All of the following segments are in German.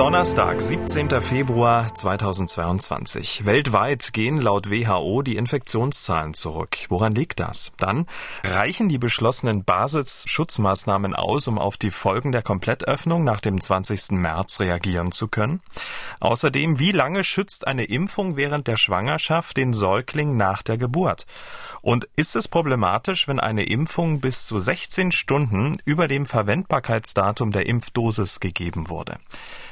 Donnerstag, 17. Februar 2022. Weltweit gehen laut WHO die Infektionszahlen zurück. Woran liegt das? Dann reichen die beschlossenen Basisschutzmaßnahmen aus, um auf die Folgen der Komplettöffnung nach dem 20. März reagieren zu können? Außerdem, wie lange schützt eine Impfung während der Schwangerschaft den Säugling nach der Geburt? Und ist es problematisch, wenn eine Impfung bis zu 16 Stunden über dem Verwendbarkeitsdatum der Impfdosis gegeben wurde?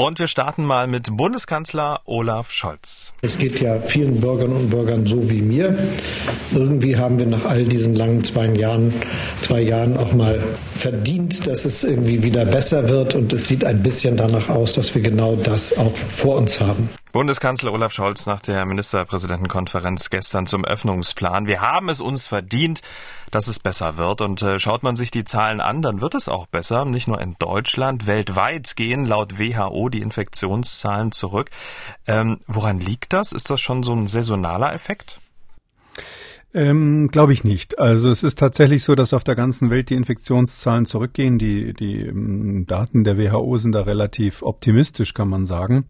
Und wir starten mal mit Bundeskanzler Olaf Scholz. Es geht ja vielen Bürgerinnen und Bürgern so wie mir. Irgendwie haben wir nach all diesen langen zwei Jahren, zwei Jahren auch mal verdient, dass es irgendwie wieder besser wird. Und es sieht ein bisschen danach aus, dass wir genau das auch vor uns haben. Bundeskanzler Olaf Scholz nach der Ministerpräsidentenkonferenz gestern zum Öffnungsplan. Wir haben es uns verdient, dass es besser wird. Und äh, schaut man sich die Zahlen an, dann wird es auch besser. Nicht nur in Deutschland, weltweit gehen laut WHO die Infektionszahlen zurück. Ähm, woran liegt das? Ist das schon so ein saisonaler Effekt? Ähm, Glaube ich nicht. Also es ist tatsächlich so, dass auf der ganzen Welt die Infektionszahlen zurückgehen. Die, die ähm, Daten der WHO sind da relativ optimistisch, kann man sagen.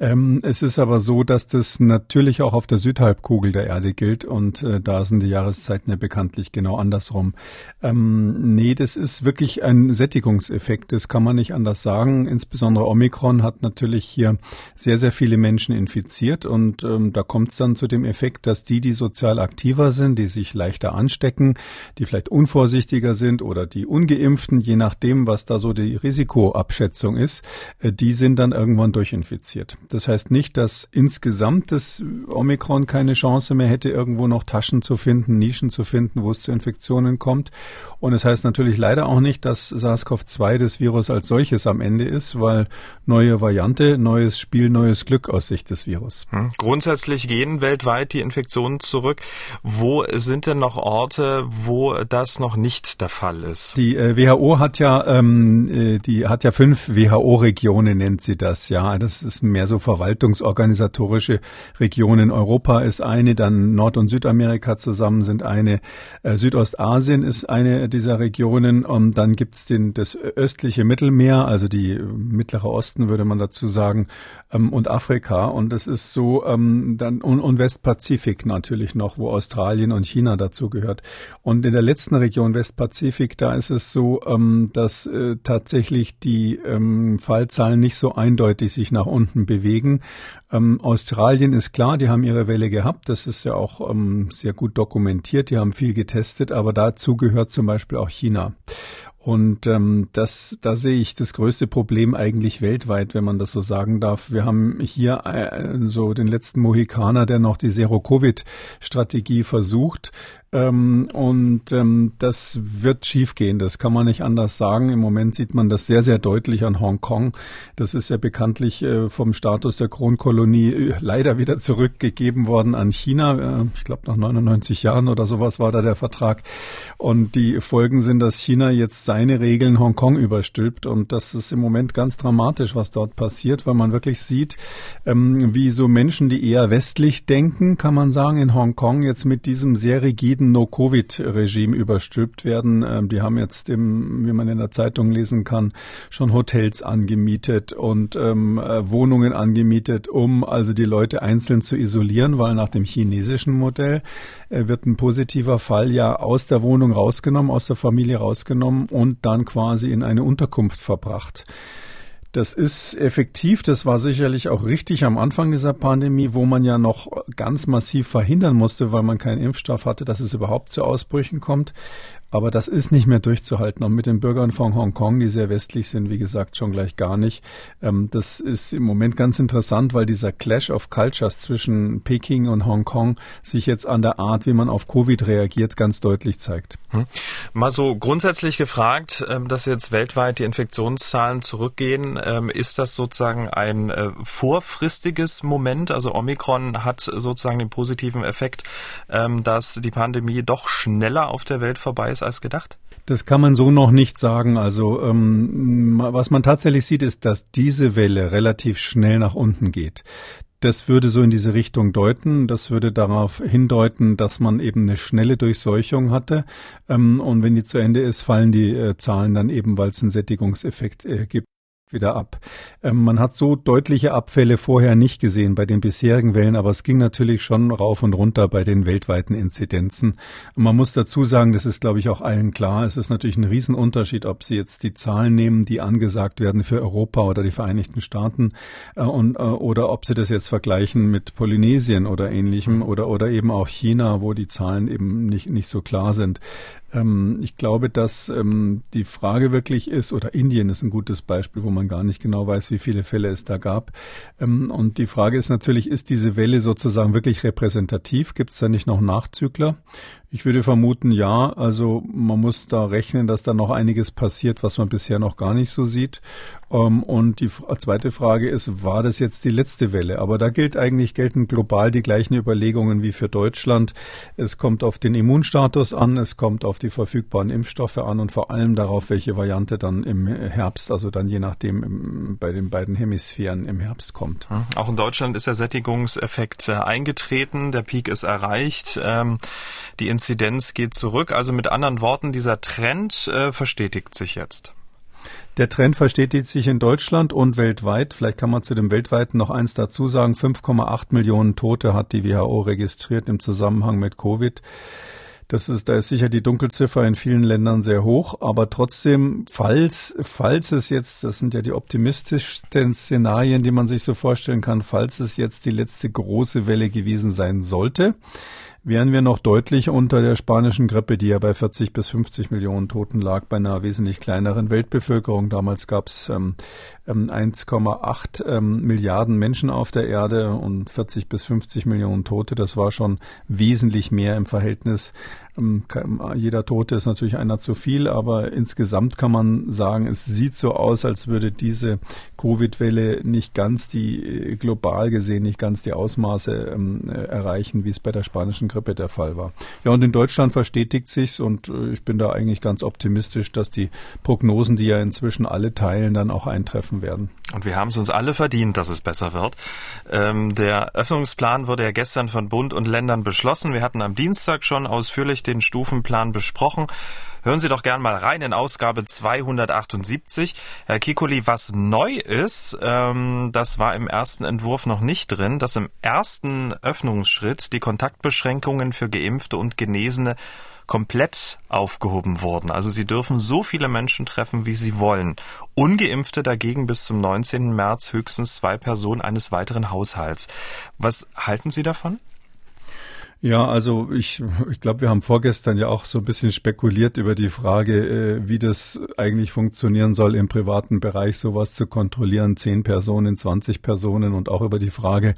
Ähm, es ist aber so, dass das natürlich auch auf der Südhalbkugel der Erde gilt und äh, da sind die Jahreszeiten ja bekanntlich genau andersrum. Ähm, nee, das ist wirklich ein Sättigungseffekt, das kann man nicht anders sagen. Insbesondere Omikron hat natürlich hier sehr, sehr viele Menschen infiziert und ähm, da kommt es dann zu dem Effekt, dass die, die sozial aktiver aktiver sind, die sich leichter anstecken, die vielleicht unvorsichtiger sind oder die ungeimpften, je nachdem, was da so die Risikoabschätzung ist, äh, die sind dann irgendwann durchinfiziert. Das heißt nicht, dass insgesamt das Omikron keine Chance mehr hätte, irgendwo noch Taschen zu finden, Nischen zu finden, wo es zu Infektionen kommt. Und es das heißt natürlich leider auch nicht, dass SARS-CoV-2 das Virus als solches am Ende ist, weil neue Variante, neues Spiel, neues Glück aus Sicht des Virus. Hm. Grundsätzlich gehen weltweit die Infektionen zurück. Wo sind denn noch Orte, wo das noch nicht der Fall ist? Die äh, WHO hat ja, ähm, äh, die hat ja fünf WHO-Regionen, nennt sie das. Ja, das ist mehr so verwaltungsorganisatorische Regionen. Europa ist eine, dann Nord- und Südamerika zusammen sind eine, äh, Südostasien ist eine dieser Regionen. Und dann gibt's den das östliche Mittelmeer, also die mittlere Osten würde man dazu sagen, ähm, und Afrika. Und das ist so ähm, dann und, und Westpazifik natürlich noch, wo Australien Australien und China dazu gehört. Und in der letzten Region Westpazifik, da ist es so, ähm, dass äh, tatsächlich die ähm, Fallzahlen nicht so eindeutig sich nach unten bewegen. Ähm, Australien ist klar, die haben ihre Welle gehabt. Das ist ja auch ähm, sehr gut dokumentiert. Die haben viel getestet, aber dazu gehört zum Beispiel auch China. Und ähm, das, da sehe ich das größte Problem eigentlich weltweit, wenn man das so sagen darf. Wir haben hier äh, so den letzten Mohikaner, der noch die Zero-Covid-Strategie versucht. Ähm, und ähm, das wird schiefgehen, das kann man nicht anders sagen. Im Moment sieht man das sehr, sehr deutlich an Hongkong. Das ist ja bekanntlich äh, vom Status der Kronkolonie äh, leider wieder zurückgegeben worden an China. Äh, ich glaube, nach 99 Jahren oder sowas war da der Vertrag. Und die Folgen sind, dass China jetzt seine Regeln Hongkong überstülpt. Und das ist im Moment ganz dramatisch, was dort passiert, weil man wirklich sieht, ähm, wie so Menschen, die eher westlich denken, kann man sagen, in Hongkong jetzt mit diesem sehr rigiden strikten No-Covid-Regime überstülpt werden. Ähm, die haben jetzt, im, wie man in der Zeitung lesen kann, schon Hotels angemietet und ähm, äh, Wohnungen angemietet, um also die Leute einzeln zu isolieren, weil nach dem chinesischen Modell äh, wird ein positiver Fall ja aus der Wohnung rausgenommen, aus der Familie rausgenommen und dann quasi in eine Unterkunft verbracht. Das ist effektiv. Das war sicherlich auch richtig am Anfang dieser Pandemie, wo man ja noch ganz massiv verhindern musste, weil man keinen Impfstoff hatte, dass es überhaupt zu Ausbrüchen kommt. Aber das ist nicht mehr durchzuhalten. Und mit den Bürgern von Hongkong, die sehr westlich sind, wie gesagt, schon gleich gar nicht. Ähm, das ist im Moment ganz interessant, weil dieser Clash of Cultures zwischen Peking und Hongkong sich jetzt an der Art, wie man auf Covid reagiert, ganz deutlich zeigt. Hm. Mal so grundsätzlich gefragt, ähm, dass jetzt weltweit die Infektionszahlen zurückgehen, ähm, ist das sozusagen ein äh, vorfristiges Moment? Also Omikron hat sozusagen den positiven Effekt, dass die Pandemie doch schneller auf der Welt vorbei ist als gedacht? Das kann man so noch nicht sagen. Also ähm, was man tatsächlich sieht, ist, dass diese Welle relativ schnell nach unten geht. Das würde so in diese Richtung deuten. Das würde darauf hindeuten, dass man eben eine schnelle Durchseuchung hatte. Ähm, und wenn die zu Ende ist, fallen die äh, Zahlen dann eben, weil es einen Sättigungseffekt äh, gibt wieder ab. Ähm, man hat so deutliche Abfälle vorher nicht gesehen bei den bisherigen Wellen, aber es ging natürlich schon rauf und runter bei den weltweiten Inzidenzen. man muss dazu sagen, das ist, glaube ich, auch allen klar, es ist natürlich ein Riesenunterschied, ob Sie jetzt die Zahlen nehmen, die angesagt werden für Europa oder die Vereinigten Staaten äh, und, äh, oder ob Sie das jetzt vergleichen mit Polynesien oder ähnlichem oder, oder eben auch China, wo die Zahlen eben nicht, nicht so klar sind. Ähm, ich glaube, dass ähm, die Frage wirklich ist, oder Indien ist ein gutes Beispiel, wo man gar nicht genau weiß, wie viele Fälle es da gab. Ähm, und die Frage ist natürlich, ist diese Welle sozusagen wirklich repräsentativ? Gibt es da nicht noch Nachzügler? Ich würde vermuten, ja. Also man muss da rechnen, dass da noch einiges passiert, was man bisher noch gar nicht so sieht. Ähm, und die zweite Frage ist, war das jetzt die letzte Welle? Aber da gilt eigentlich, gelten global die gleichen Überlegungen wie für Deutschland. Es kommt auf den Immunstatus an, es kommt auf die verfügbaren Impfstoffe an und vor allem darauf, welche Variante dann im Herbst, also dann je nachdem bei den beiden Hemisphären im Herbst kommt. Hm. Auch in Deutschland ist der Sättigungseffekt äh, eingetreten, der Peak ist erreicht. Ähm, die Inzidenz geht zurück. Also mit anderen Worten, dieser Trend äh, verstetigt sich jetzt. Der Trend verstetigt sich in Deutschland und weltweit. Vielleicht kann man zu dem weltweiten noch eins dazu sagen. 5,8 Millionen Tote hat die WHO registriert im Zusammenhang mit Covid. Das ist, da ist sicher die Dunkelziffer in vielen Ländern sehr hoch, aber trotzdem, falls, falls es jetzt, das sind ja die optimistischsten Szenarien, die man sich so vorstellen kann, falls es jetzt die letzte große Welle gewesen sein sollte, wären wir noch deutlich unter der spanischen Grippe, die ja bei 40 bis 50 Millionen Toten lag, bei einer wesentlich kleineren Weltbevölkerung. Damals gab es ähm, 1,8 ähm, ähm, Milliarden Menschen auf der Erde und 40 bis 50 Millionen Tote. Das war schon wesentlich mehr im Verhältnis jeder Tote ist natürlich einer zu viel, aber insgesamt kann man sagen, es sieht so aus, als würde diese Covid-Welle nicht ganz die, äh, global gesehen, nicht ganz die Ausmaße ähm, äh, erreichen, wie es bei der spanischen Grippe der Fall war. Ja, und in Deutschland verstetigt sich's und äh, ich bin da eigentlich ganz optimistisch, dass die Prognosen, die ja inzwischen alle teilen, dann auch eintreffen werden. Und wir haben es uns alle verdient, dass es besser wird. Ähm, der Öffnungsplan wurde ja gestern von Bund und Ländern beschlossen. Wir hatten am Dienstag schon ausführlich den Stufenplan besprochen. Hören Sie doch gern mal rein in Ausgabe 278. Herr Kikuli, was neu ist, ähm, das war im ersten Entwurf noch nicht drin, dass im ersten Öffnungsschritt die Kontaktbeschränkungen für Geimpfte und Genesene komplett aufgehoben wurden. Also sie dürfen so viele Menschen treffen, wie sie wollen. Ungeimpfte dagegen bis zum 19. März höchstens zwei Personen eines weiteren Haushalts. Was halten Sie davon? Ja, also ich, ich glaube, wir haben vorgestern ja auch so ein bisschen spekuliert über die Frage, äh, wie das eigentlich funktionieren soll, im privaten Bereich sowas zu kontrollieren, zehn Personen, 20 Personen und auch über die Frage,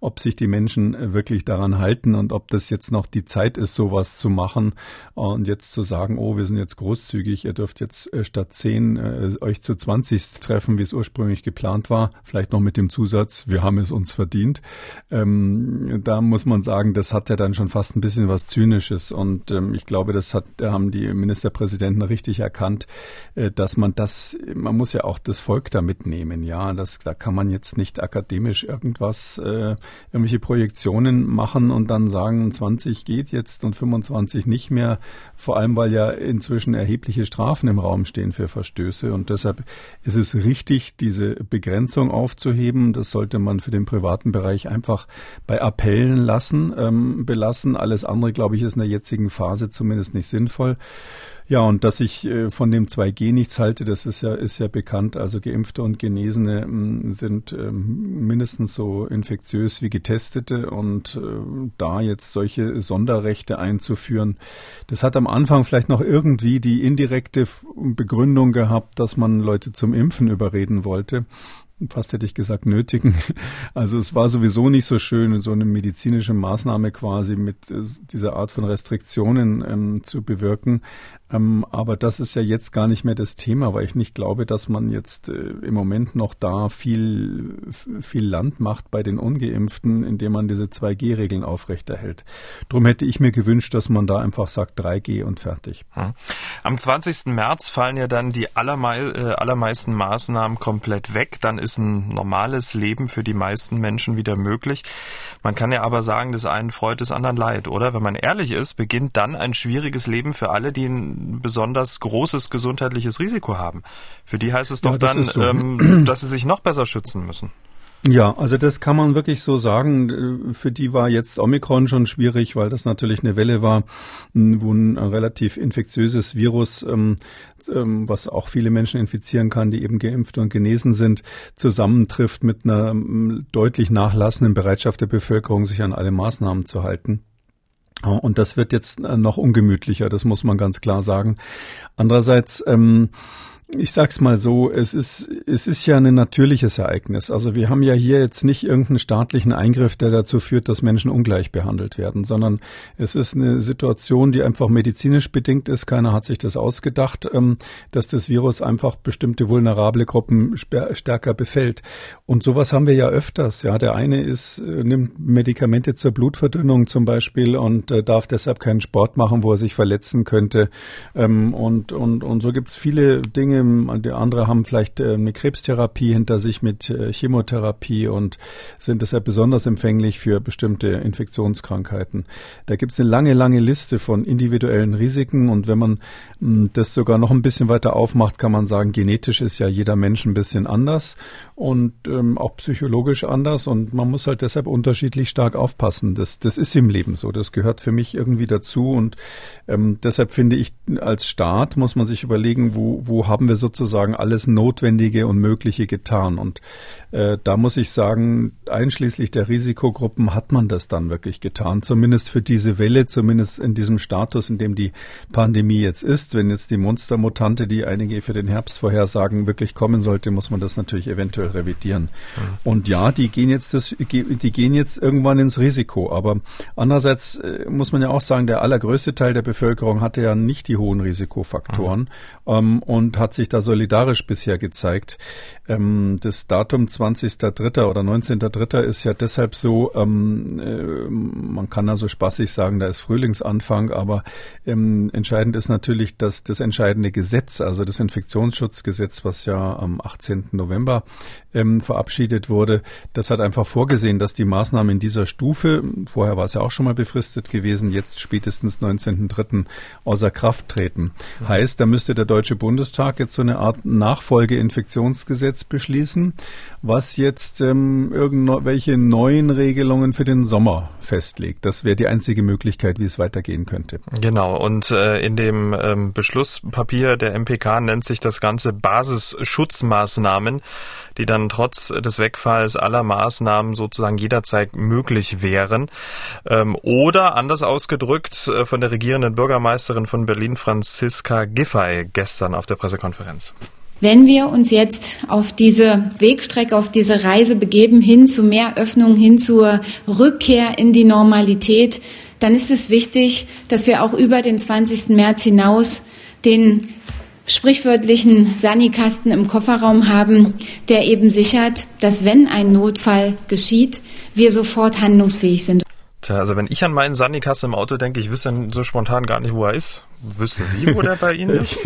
ob sich die Menschen äh, wirklich daran halten und ob das jetzt noch die Zeit ist, sowas zu machen und jetzt zu sagen, oh, wir sind jetzt großzügig, ihr dürft jetzt äh, statt zehn äh, euch zu 20 treffen, wie es ursprünglich geplant war, vielleicht noch mit dem Zusatz, wir haben es uns verdient. Ähm, da muss man sagen, das hat ja dann dann schon fast ein bisschen was Zynisches. Und ähm, ich glaube, das hat, haben die Ministerpräsidenten richtig erkannt, äh, dass man das, man muss ja auch das Volk da mitnehmen. Ja, das, da kann man jetzt nicht akademisch irgendwas, äh, irgendwelche Projektionen machen und dann sagen, 20 geht jetzt und 25 nicht mehr. Vor allem, weil ja inzwischen erhebliche Strafen im Raum stehen für Verstöße. Und deshalb ist es richtig, diese Begrenzung aufzuheben. Das sollte man für den privaten Bereich einfach bei Appellen lassen. Ähm, belassen. Alles andere, glaube ich, ist in der jetzigen Phase zumindest nicht sinnvoll. Ja, und dass ich äh, von dem 2G nichts halte, das ist ja, ist ja bekannt. Also Geimpfte und Genesene ähm, sind ähm, mindestens so infektiös wie Getestete und äh, da jetzt solche Sonderrechte einzuführen, das hat am Anfang vielleicht noch irgendwie die indirekte Begründung gehabt, dass man Leute zum Impfen überreden wollte fast hätte ich gesagt, nötigen. Also es war sowieso nicht so schön, so eine medizinische Maßnahme quasi mit äh, dieser Art von Restriktionen ähm, zu bewirken. Ähm, aber das ist ja jetzt gar nicht mehr das Thema, weil ich nicht glaube, dass man jetzt äh, im Moment noch da viel, viel Land macht bei den Ungeimpften, indem man diese 2G-Regeln aufrechterhält. Drum hätte ich mir gewünscht, dass man da einfach sagt 3G und fertig. Hm. Am 20. März fallen ja dann die allermei äh, allermeisten Maßnahmen komplett weg. Dann ist ein normales Leben für die meisten Menschen wieder möglich. Man kann ja aber sagen, des einen freut, des anderen leid, oder? Wenn man ehrlich ist, beginnt dann ein schwieriges Leben für alle, die ein besonders großes gesundheitliches Risiko haben. Für die heißt es doch ja, dann, so. ähm, dass sie sich noch besser schützen müssen. Ja, also das kann man wirklich so sagen. Für die war jetzt Omikron schon schwierig, weil das natürlich eine Welle war, wo ein relativ infektiöses Virus, ähm, ähm, was auch viele Menschen infizieren kann, die eben geimpft und genesen sind, zusammentrifft mit einer ähm, deutlich nachlassenden Bereitschaft der Bevölkerung, sich an alle Maßnahmen zu halten. Und das wird jetzt äh, noch ungemütlicher, das muss man ganz klar sagen. Andererseits, ähm, ich sag's mal so, es ist, es ist ja ein natürliches Ereignis. Also wir haben ja hier jetzt nicht irgendeinen staatlichen Eingriff, der dazu führt, dass Menschen ungleich behandelt werden, sondern es ist eine Situation, die einfach medizinisch bedingt ist. Keiner hat sich das ausgedacht, ähm, dass das Virus einfach bestimmte vulnerable Gruppen stärker befällt. Und sowas haben wir ja öfters. Ja, der eine ist, äh, nimmt Medikamente zur Blutverdünnung zum Beispiel und äh, darf deshalb keinen Sport machen, wo er sich verletzen könnte. Ähm, und, und, und so gibt's viele Dinge, Dinge. Andere haben vielleicht äh, eine Krebstherapie hinter sich mit äh, Chemotherapie und sind deshalb besonders empfänglich für bestimmte Infektionskrankheiten. Da gibt es eine lange, lange Liste von individuellen Risiken und wenn man hm, das sogar noch ein bisschen weiter aufmacht, kann man sagen, genetisch ist ja jeder Mensch ein bisschen anders und ähm, auch psychologisch anders und man muss halt deshalb unterschiedlich stark aufpassen. Das, das ist im Leben so. Das gehört für mich irgendwie dazu und ähm, deshalb finde ich, als Staat muss man sich überlegen, wo, wo haben wir sozusagen alles Notwendige und Mögliche getan. Und äh, da muss ich sagen, einschließlich der Risikogruppen hat man das dann wirklich getan. Zumindest für diese Welle, zumindest in diesem Status, in dem die Pandemie jetzt ist. Wenn jetzt die Monstermutante, die einige für den Herbst vorhersagen, wirklich kommen sollte, muss man das natürlich eventuell revidieren. Mhm. Und ja, die gehen jetzt das, die gehen jetzt irgendwann ins Risiko. Aber andererseits äh, muss man ja auch sagen, der allergrößte Teil der Bevölkerung hatte ja nicht die hohen Risikofaktoren mhm. ähm, und hat sich da solidarisch bisher gezeigt. Ähm, das Datum 20.3. oder 19.3. ist ja deshalb so, ähm, äh, man kann also spaßig sagen, da ist Frühlingsanfang, aber ähm, entscheidend ist natürlich, dass das entscheidende Gesetz, also das Infektionsschutzgesetz, was ja am 18. November ähm, verabschiedet wurde, das hat einfach vorgesehen, dass die Maßnahmen in dieser Stufe, vorher war es ja auch schon mal befristet gewesen, jetzt spätestens 19.3. außer Kraft treten. Heißt, da müsste der Deutsche Bundestag jetzt so eine Art Nachfolgeinfektionsgesetz beschließen, was jetzt ähm, irgendwelche neuen Regelungen für den Sommer festlegt. Das wäre die einzige Möglichkeit, wie es weitergehen könnte. Genau. Und äh, in dem ähm, Beschlusspapier der MPK nennt sich das Ganze Basisschutzmaßnahmen, die dann trotz des Wegfalls aller Maßnahmen sozusagen jederzeit möglich wären. Ähm, oder anders ausgedrückt äh, von der regierenden Bürgermeisterin von Berlin, Franziska Giffey, gestern auf der Pressekonferenz. Wenn wir uns jetzt auf diese Wegstrecke, auf diese Reise begeben, hin zu mehr Öffnung, hin zur Rückkehr in die Normalität, dann ist es wichtig, dass wir auch über den 20. März hinaus den sprichwörtlichen Sanikasten im Kofferraum haben, der eben sichert, dass wenn ein Notfall geschieht, wir sofort handlungsfähig sind. Tja, also wenn ich an meinen Sanikasten im Auto denke, ich wüsste so spontan gar nicht, wo er ist. Wüsste Sie, wo der bei Ihnen ist?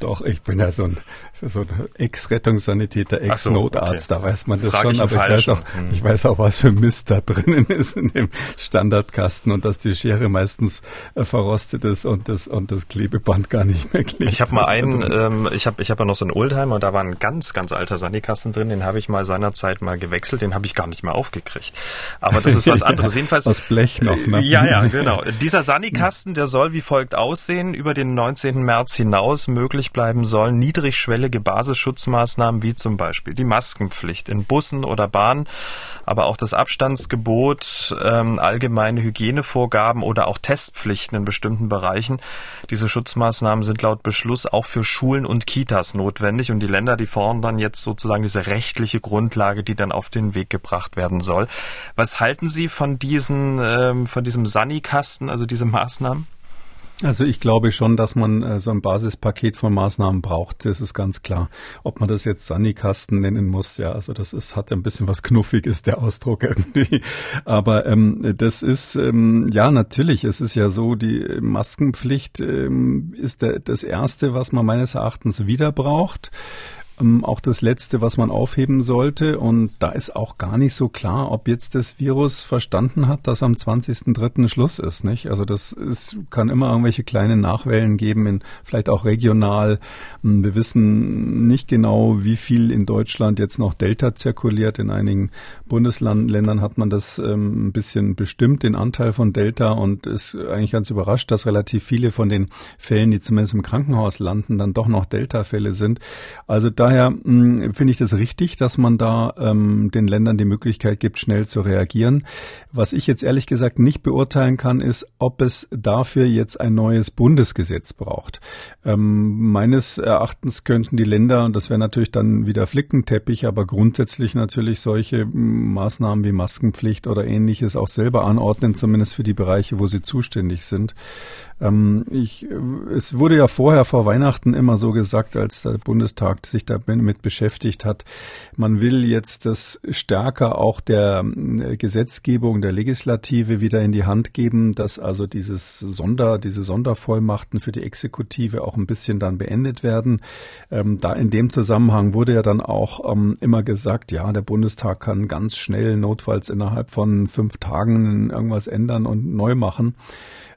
Doch, ich bin ja so ein, so ein Ex-Rettungssanitäter, Ex-Notarzt, so, okay. da weiß man das Frag schon, aber ich weiß, auch, hm. ich weiß auch, was für Mist da drinnen ist in dem Standardkasten und dass die Schere meistens äh, verrostet ist und das, und das Klebeband gar nicht mehr klebt. Ich habe mal einen, ähm, ich habe ich hab ja noch so einen Oldtimer und da war ein ganz, ganz alter Sanikasten drin, den habe ich mal seinerzeit mal gewechselt, den habe ich gar nicht mehr aufgekriegt. Aber das ist was anderes. Jedenfalls. Aus Blech noch, ne? Ja, ja, genau. Dieser Sanikasten, der soll wie folgt aussehen über den 19. März hinaus möglich bleiben sollen niedrigschwellige Basisschutzmaßnahmen wie zum Beispiel die Maskenpflicht in Bussen oder Bahnen, aber auch das Abstandsgebot, ähm, allgemeine Hygienevorgaben oder auch Testpflichten in bestimmten Bereichen. Diese Schutzmaßnahmen sind laut Beschluss auch für Schulen und Kitas notwendig und die Länder, die fordern jetzt sozusagen diese rechtliche Grundlage, die dann auf den Weg gebracht werden soll. Was halten Sie von diesen, ähm, von diesem Sani-Kasten, also diese Maßnahmen? Also ich glaube schon, dass man äh, so ein Basispaket von Maßnahmen braucht. Das ist ganz klar. Ob man das jetzt Sanikasten nennen muss, ja, also das ist hat ein bisschen was knuffiges der Ausdruck irgendwie. Aber ähm, das ist ähm, ja natürlich. Es ist ja so, die Maskenpflicht ähm, ist der, das erste, was man meines Erachtens wieder braucht. Ähm, auch das Letzte, was man aufheben sollte. Und da ist auch gar nicht so klar, ob jetzt das Virus verstanden hat, dass am 20.03. Schluss ist. Nicht? Also das ist, kann immer irgendwelche kleinen Nachwellen geben, in, vielleicht auch regional. Hm, wir wissen nicht genau, wie viel in Deutschland jetzt noch Delta zirkuliert. In einigen Bundesländern hat man das ähm, ein bisschen bestimmt, den Anteil von Delta, und ist eigentlich ganz überrascht, dass relativ viele von den Fällen, die zumindest im Krankenhaus landen, dann doch noch Delta-Fälle sind. Also da daher hm, finde ich das richtig, dass man da ähm, den Ländern die Möglichkeit gibt, schnell zu reagieren. Was ich jetzt ehrlich gesagt nicht beurteilen kann, ist, ob es dafür jetzt ein neues Bundesgesetz braucht. Ähm, meines Erachtens könnten die Länder, und das wäre natürlich dann wieder Flickenteppich, aber grundsätzlich natürlich solche hm, Maßnahmen wie Maskenpflicht oder ähnliches auch selber anordnen, zumindest für die Bereiche, wo sie zuständig sind. Ähm, ich, es wurde ja vorher vor Weihnachten immer so gesagt, als der Bundestag sich damit beschäftigt hat, man will jetzt das stärker auch der äh, Gesetzgebung, der Legislative wieder in die Hand geben, dass also dieses Sonder, diese Sondervollmachten für die Exekutive auch ein bisschen dann beendet werden. Ähm, da in dem Zusammenhang wurde ja dann auch ähm, immer gesagt, ja, der Bundestag kann ganz schnell notfalls innerhalb von fünf Tagen irgendwas ändern und neu machen.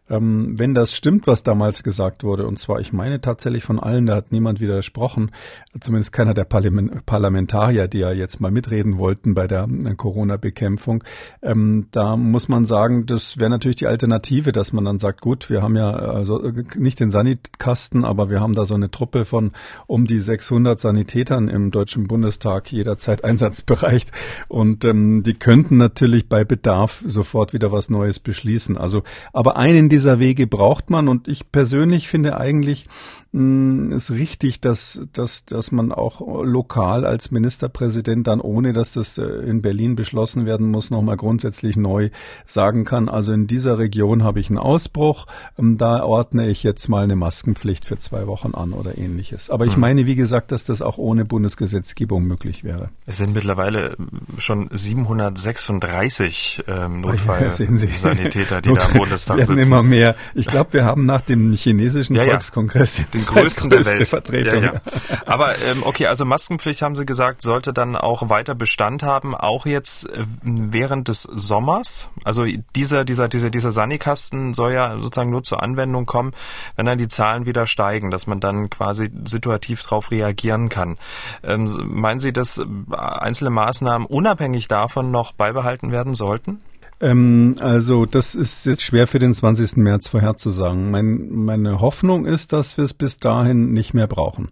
Ähm, wenn das stimmt, was damals gesagt wurde, und zwar, ich meine tatsächlich von allen, da hat niemand widersprochen, zumindest keiner der Parlamentarier, die ja jetzt mal mitreden wollten bei der äh, Corona-Bekämpfung, ähm, da muss man sagen, das wäre natürlich die Alternative, dass man dann sagt, gut, wir haben ja also nicht den Sanitkasten, aber wir haben da so eine Truppe von um die 600 Sanitätern im Deutschen Bundestag jederzeit einsatzbereit und ähm, die könnten natürlich bei Bedarf sofort wieder was Neues beschließen. Also, aber einen dieser Wege braucht man. Und ich persönlich finde eigentlich, ist richtig, dass, dass, dass man auch lokal als Ministerpräsident dann, ohne dass das äh, in Berlin beschlossen werden muss, nochmal grundsätzlich neu sagen kann, also in dieser Region habe ich einen Ausbruch, ähm, da ordne ich jetzt mal eine Maskenpflicht für zwei Wochen an oder ähnliches. Aber ich hm. meine, wie gesagt, dass das auch ohne Bundesgesetzgebung möglich wäre. Es sind mittlerweile schon 736 ähm, Notfallsanitäter, die da im Bundestag sitzen. immer mehr. Ich glaube, wir haben nach dem chinesischen ja, Volkskongress jetzt den größten der Welt. Vertretung. Ja, ja. Aber ähm, okay, also Maskenpflicht haben Sie gesagt, sollte dann auch weiter Bestand haben, auch jetzt äh, während des Sommers. Also dieser dieser dieser dieser Sanikasten soll ja sozusagen nur zur Anwendung kommen, wenn dann die Zahlen wieder steigen, dass man dann quasi situativ darauf reagieren kann. Ähm, meinen Sie, dass einzelne Maßnahmen unabhängig davon noch beibehalten werden sollten? Ähm, also das ist jetzt schwer für den 20. März vorherzusagen. Mein, meine Hoffnung ist, dass wir es bis dahin nicht mehr brauchen.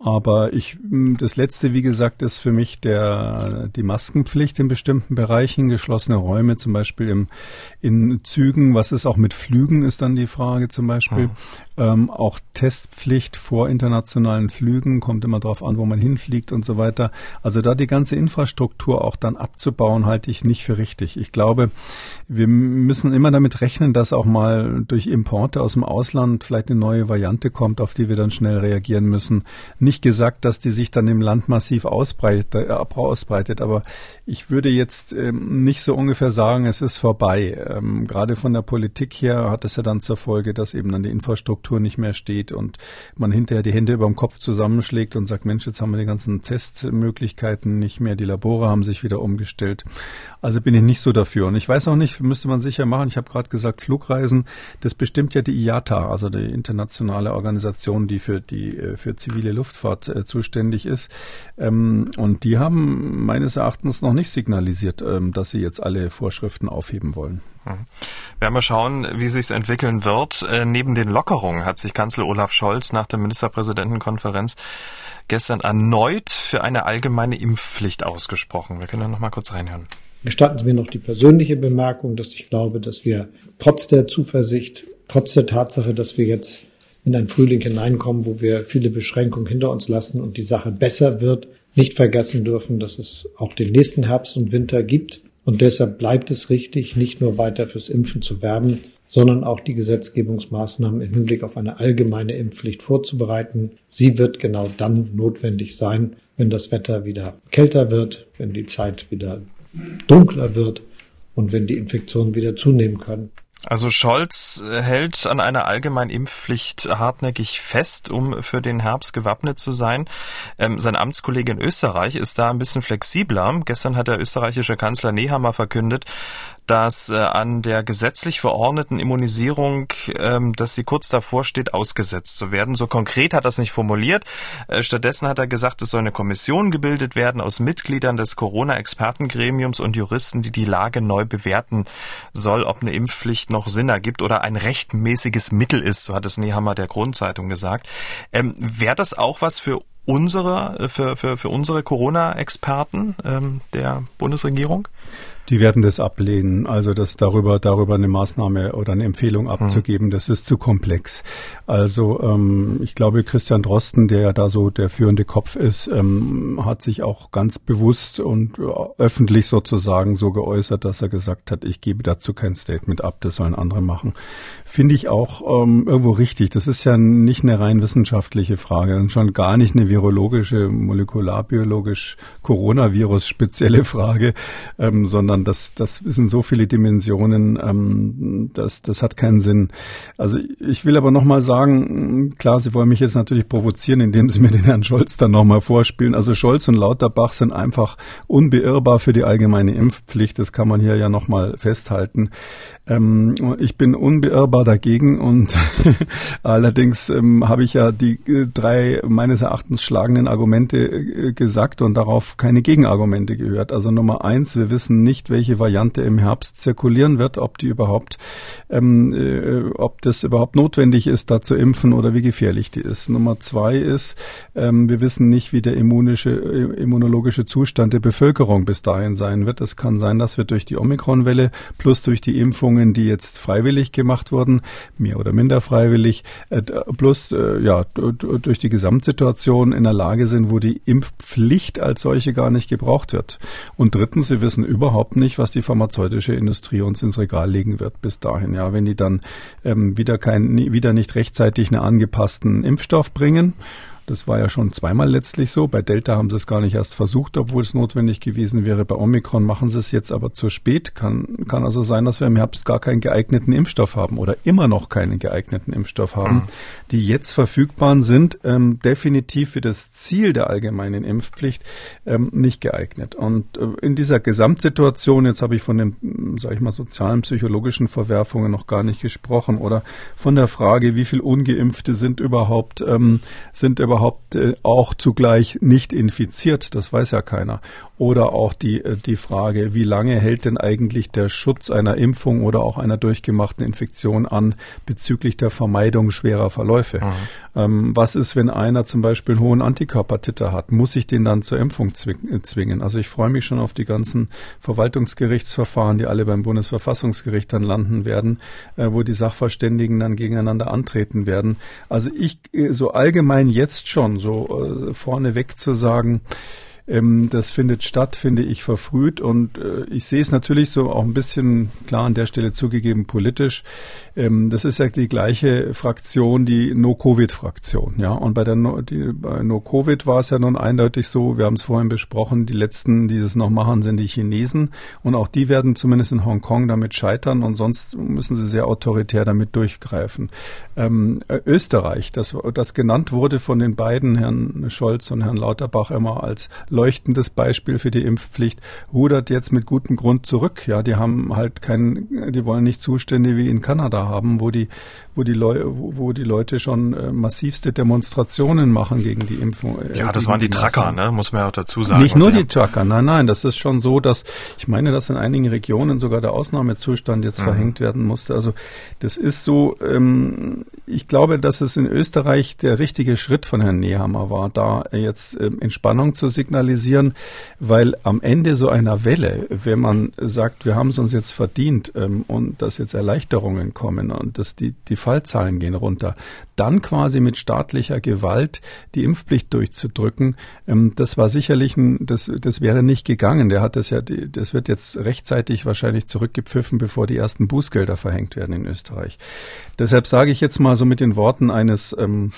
Aber ich, das letzte, wie gesagt, ist für mich der, die Maskenpflicht in bestimmten Bereichen, geschlossene Räume, zum Beispiel im, in Zügen. Was ist auch mit Flügen, ist dann die Frage zum Beispiel. Mhm. Ähm, auch Testpflicht vor internationalen Flügen, kommt immer darauf an, wo man hinfliegt und so weiter. Also da die ganze Infrastruktur auch dann abzubauen, halte ich nicht für richtig. Ich glaube, wir müssen immer damit rechnen, dass auch mal durch Importe aus dem Ausland vielleicht eine neue Variante kommt, auf die wir dann schnell reagieren müssen nicht gesagt, dass die sich dann im Land massiv ausbreitet, äh, ausbreitet aber ich würde jetzt ähm, nicht so ungefähr sagen, es ist vorbei. Ähm, gerade von der Politik her hat es ja dann zur Folge, dass eben dann die Infrastruktur nicht mehr steht und man hinterher die Hände über dem Kopf zusammenschlägt und sagt, Mensch, jetzt haben wir die ganzen Testmöglichkeiten nicht mehr, die Labore haben sich wieder umgestellt. Also bin ich nicht so dafür. Und ich weiß weiß auch nicht, müsste man sicher machen. Ich habe gerade gesagt, Flugreisen, das bestimmt ja die IATA, also die internationale Organisation, die für die äh, für zivile Luftfahrt äh, zuständig ist. Ähm, und die haben meines Erachtens noch nicht signalisiert, ähm, dass sie jetzt alle Vorschriften aufheben wollen. Mhm. Werden wir schauen, wie sich entwickeln wird. Äh, neben den Lockerungen hat sich Kanzler Olaf Scholz nach der Ministerpräsidentenkonferenz gestern erneut für eine allgemeine Impfpflicht ausgesprochen. Wir können da noch mal kurz reinhören. Gestatten Sie mir noch die persönliche Bemerkung, dass ich glaube, dass wir trotz der Zuversicht, trotz der Tatsache, dass wir jetzt in einen Frühling hineinkommen, wo wir viele Beschränkungen hinter uns lassen und die Sache besser wird, nicht vergessen dürfen, dass es auch den nächsten Herbst und Winter gibt. Und deshalb bleibt es richtig, nicht nur weiter fürs Impfen zu werben, sondern auch die Gesetzgebungsmaßnahmen im Hinblick auf eine allgemeine Impfpflicht vorzubereiten. Sie wird genau dann notwendig sein, wenn das Wetter wieder kälter wird, wenn die Zeit wieder dunkler wird und wenn die Infektionen wieder zunehmen können. Also Scholz hält an einer allgemeinen Impfpflicht hartnäckig fest, um für den Herbst gewappnet zu sein. Ähm, sein Amtskollege in Österreich ist da ein bisschen flexibler. Gestern hat der österreichische Kanzler Nehammer verkündet, dass äh, an der gesetzlich verordneten Immunisierung, ähm, dass sie kurz davor steht, ausgesetzt zu werden. So konkret hat er es nicht formuliert. Äh, stattdessen hat er gesagt, es soll eine Kommission gebildet werden aus Mitgliedern des Corona-Expertengremiums und Juristen, die die Lage neu bewerten soll, ob eine Impfpflicht noch Sinn ergibt oder ein rechtmäßiges Mittel ist. So hat es Nehammer der Grundzeitung gesagt. Ähm, Wäre das auch was für unsere, äh, für, für, für unsere Corona-Experten ähm, der Bundesregierung? Die werden das ablehnen. Also das darüber, darüber eine Maßnahme oder eine Empfehlung hm. abzugeben, das ist zu komplex. Also ähm, ich glaube, Christian Drosten, der ja da so der führende Kopf ist, ähm, hat sich auch ganz bewusst und öffentlich sozusagen so geäußert, dass er gesagt hat, ich gebe dazu kein Statement ab, das sollen andere machen. Finde ich auch ähm, irgendwo richtig. Das ist ja nicht eine rein wissenschaftliche Frage und schon gar nicht eine virologische, molekularbiologisch Coronavirus spezielle Frage, ähm, sondern sondern das, das sind so viele Dimensionen, ähm, das, das hat keinen Sinn. Also ich will aber nochmal sagen, klar, Sie wollen mich jetzt natürlich provozieren, indem Sie mir den Herrn Scholz dann nochmal vorspielen. Also Scholz und Lauterbach sind einfach unbeirrbar für die allgemeine Impfpflicht. Das kann man hier ja nochmal festhalten. Ähm, ich bin unbeirrbar dagegen und allerdings ähm, habe ich ja die äh, drei meines Erachtens schlagenden Argumente äh, gesagt und darauf keine Gegenargumente gehört. Also Nummer eins, wir wissen nicht, welche Variante im Herbst zirkulieren wird, ob die überhaupt, ähm, äh, ob das überhaupt notwendig ist, da zu impfen oder wie gefährlich die ist. Nummer zwei ist, ähm, wir wissen nicht, wie der immunische, äh, immunologische Zustand der Bevölkerung bis dahin sein wird. Es kann sein, dass wir durch die Omikronwelle plus durch die Impfungen, die jetzt freiwillig gemacht wurden, mehr oder minder freiwillig, äh, plus äh, ja durch die Gesamtsituation in der Lage sind, wo die Impfpflicht als solche gar nicht gebraucht wird. Und drittens, wir wissen überhaupt nicht, was die pharmazeutische Industrie uns ins Regal legen wird bis dahin. Ja, wenn die dann ähm, wieder kein, wieder nicht rechtzeitig einen angepassten Impfstoff bringen das war ja schon zweimal letztlich so. Bei Delta haben sie es gar nicht erst versucht, obwohl es notwendig gewesen wäre. Bei Omikron machen sie es jetzt aber zu spät. Kann, kann also sein, dass wir im Herbst gar keinen geeigneten Impfstoff haben oder immer noch keinen geeigneten Impfstoff haben. Die jetzt verfügbaren sind ähm, definitiv für das Ziel der allgemeinen Impfpflicht ähm, nicht geeignet. Und äh, in dieser Gesamtsituation, jetzt habe ich von den, sage ich mal, sozialen, psychologischen Verwerfungen noch gar nicht gesprochen oder von der Frage, wie viel Ungeimpfte sind überhaupt, ähm, sind überhaupt überhaupt äh, auch zugleich nicht infiziert? Das weiß ja keiner. Oder auch die, äh, die Frage, wie lange hält denn eigentlich der Schutz einer Impfung oder auch einer durchgemachten Infektion an bezüglich der Vermeidung schwerer Verläufe? Mhm. Ähm, was ist, wenn einer zum Beispiel einen hohen Antikörpertitter hat? Muss ich den dann zur Impfung äh, zwingen? Also ich freue mich schon auf die ganzen Verwaltungsgerichtsverfahren, die alle beim Bundesverfassungsgericht dann landen werden, äh, wo die Sachverständigen dann gegeneinander antreten werden. Also ich äh, so allgemein jetzt schon so äh, vorneweg zu sagen, ähm, das findet statt, finde ich, verfrüht. Und äh, ich sehe es natürlich so auch ein bisschen, klar an der Stelle zugegeben, politisch. Ähm, das ist ja die gleiche Fraktion, die No-Covid-Fraktion. Ja, und bei der no, No-Covid war es ja nun eindeutig so, wir haben es vorhin besprochen, die letzten, die das noch machen, sind die Chinesen. Und auch die werden zumindest in Hongkong damit scheitern und sonst müssen sie sehr autoritär damit durchgreifen. Ähm, Österreich, das, das genannt wurde von den beiden, Herrn Scholz und Herrn Lauterbach, immer als leuchtendes Beispiel für die Impfpflicht, rudert jetzt mit gutem Grund zurück. Ja, die haben halt keinen, die wollen nicht Zustände wie in Kanada haben, wo die, wo die Leute, wo die Leute schon äh, massivste Demonstrationen machen gegen die Impfung. Äh, ja, das waren die, die Trucker, ne? Muss man ja auch dazu sagen. Nicht nur die Trucker, nein, nein, das ist schon so, dass ich meine, dass in einigen Regionen sogar der Ausnahmezustand jetzt mhm. verhängt werden musste. Also das ist so. Ähm, ich glaube, dass es in Österreich der richtige Schritt von Herrn Nehammer war, da jetzt ähm, Entspannung zu signalisieren, weil am Ende so einer Welle, wenn man sagt, wir haben es uns jetzt verdient ähm, und dass jetzt Erleichterungen kommen und dass die, die Fallzahlen gehen runter, dann quasi mit staatlicher Gewalt die Impfpflicht durchzudrücken, ähm, das war sicherlich ein, das, das wäre nicht gegangen. Der hat das ja, das wird jetzt rechtzeitig wahrscheinlich zurückgepfiffen, bevor die ersten Bußgelder verhängt werden in Österreich. Deshalb sage ich jetzt mal so mit den Worten eines ähm,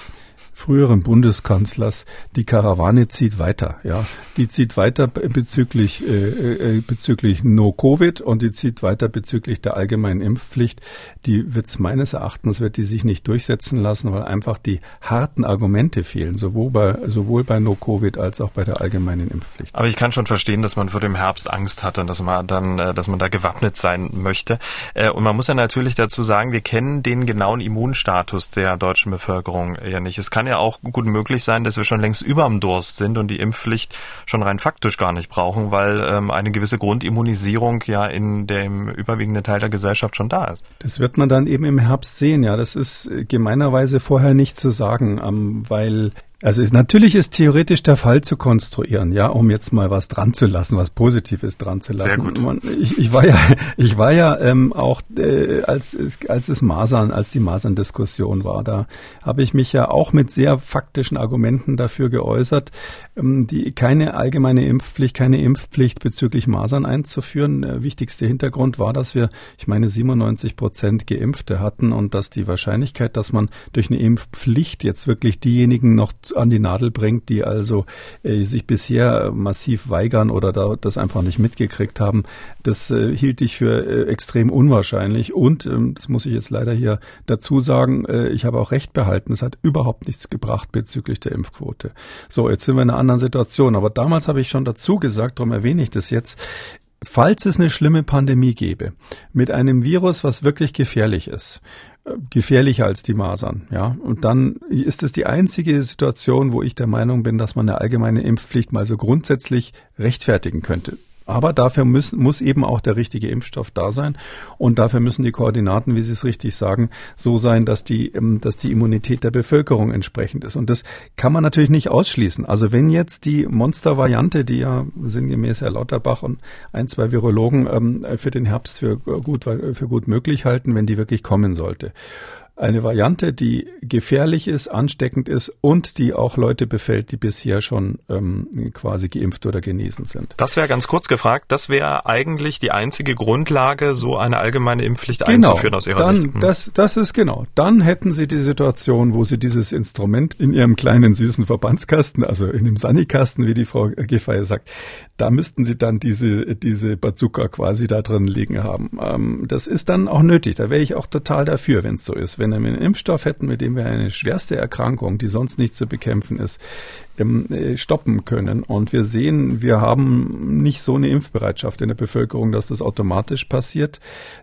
früheren Bundeskanzlers, die Karawane zieht weiter. Ja, die zieht weiter bezüglich äh, äh, bezüglich No Covid und die zieht weiter bezüglich der allgemeinen Impfpflicht. Die wird meines Erachtens wird die sich nicht durchsetzen lassen, weil einfach die harten Argumente fehlen, sowohl bei sowohl bei No Covid als auch bei der allgemeinen Impfpflicht. Aber ich kann schon verstehen, dass man vor dem Herbst Angst hat und dass man dann, äh, dass man da gewappnet sein möchte. Äh, und man muss ja natürlich dazu sagen, wir kennen den genauen Immunstatus der deutschen Bevölkerung ja nicht. Es kann ja auch gut möglich sein, dass wir schon längst über dem Durst sind und die Impfpflicht schon rein faktisch gar nicht brauchen, weil ähm, eine gewisse Grundimmunisierung ja in dem überwiegenden Teil der Gesellschaft schon da ist. Das wird man dann eben im Herbst sehen, ja. Das ist gemeinerweise vorher nicht zu sagen, ähm, weil also ist, natürlich ist theoretisch der Fall zu konstruieren, ja, um jetzt mal was dran zu lassen, was Positives dran zu lassen. Sehr gut. Man, ich, ich war ja, ich war ja ähm, auch, äh, als es, als es Masern, als die Masern-Diskussion war, da habe ich mich ja auch mit sehr faktischen Argumenten dafür geäußert, ähm, die keine allgemeine Impfpflicht, keine Impfpflicht bezüglich Masern einzuführen. Der wichtigste Hintergrund war, dass wir, ich meine, 97 Prozent Geimpfte hatten und dass die Wahrscheinlichkeit, dass man durch eine Impfpflicht jetzt wirklich diejenigen noch an die Nadel bringt, die also äh, sich bisher massiv weigern oder da, das einfach nicht mitgekriegt haben. Das äh, hielt ich für äh, extrem unwahrscheinlich. Und, ähm, das muss ich jetzt leider hier dazu sagen, äh, ich habe auch recht behalten. Es hat überhaupt nichts gebracht bezüglich der Impfquote. So, jetzt sind wir in einer anderen Situation. Aber damals habe ich schon dazu gesagt, darum erwähne ich das jetzt. Falls es eine schlimme Pandemie gäbe, mit einem Virus, was wirklich gefährlich ist, gefährlicher als die Masern, ja. Und dann ist es die einzige Situation, wo ich der Meinung bin, dass man eine allgemeine Impfpflicht mal so grundsätzlich rechtfertigen könnte. Aber dafür muss, muss eben auch der richtige Impfstoff da sein. Und dafür müssen die Koordinaten, wie Sie es richtig sagen, so sein, dass die, ähm, dass die Immunität der Bevölkerung entsprechend ist. Und das kann man natürlich nicht ausschließen. Also wenn jetzt die Monstervariante, die ja sinngemäß Herr Lauterbach und ein, zwei Virologen ähm, für den Herbst für gut, für gut möglich halten, wenn die wirklich kommen sollte eine Variante, die gefährlich ist, ansteckend ist und die auch Leute befällt, die bisher schon ähm, quasi geimpft oder genesen sind. Das wäre ganz kurz gefragt, das wäre eigentlich die einzige Grundlage, so eine allgemeine Impfpflicht genau, einzuführen aus Ihrer dann, Sicht. Hm. Das, das ist genau. Dann hätten Sie die Situation, wo Sie dieses Instrument in Ihrem kleinen süßen Verbandskasten, also in dem Sanikasten, wie die Frau Giffey sagt, da müssten Sie dann diese, diese Bazooka quasi da drin liegen haben. Ähm, das ist dann auch nötig. Da wäre ich auch total dafür, wenn es so ist. Wenn wenn wir einen Impfstoff hätten, mit dem wir eine schwerste Erkrankung, die sonst nicht zu bekämpfen ist, äh, stoppen können. Und wir sehen, wir haben nicht so eine Impfbereitschaft in der Bevölkerung, dass das automatisch passiert,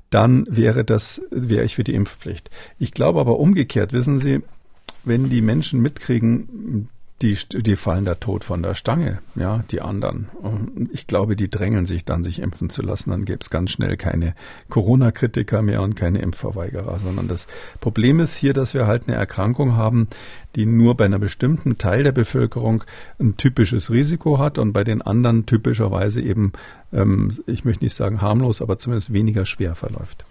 dann wäre das, wäre ich für die Impfpflicht. Ich glaube aber umgekehrt, wissen Sie, wenn die Menschen mitkriegen, die, die fallen da tot von der Stange, ja, die anderen. Und ich glaube, die drängeln sich dann, sich impfen zu lassen. Dann gäbe es ganz schnell keine Corona-Kritiker mehr und keine Impfverweigerer, sondern das Problem ist hier, dass wir halt eine Erkrankung haben, die nur bei einer bestimmten Teil der Bevölkerung ein typisches Risiko hat und bei den anderen typischerweise eben, ähm, ich möchte nicht sagen harmlos, aber zumindest weniger schwer verläuft.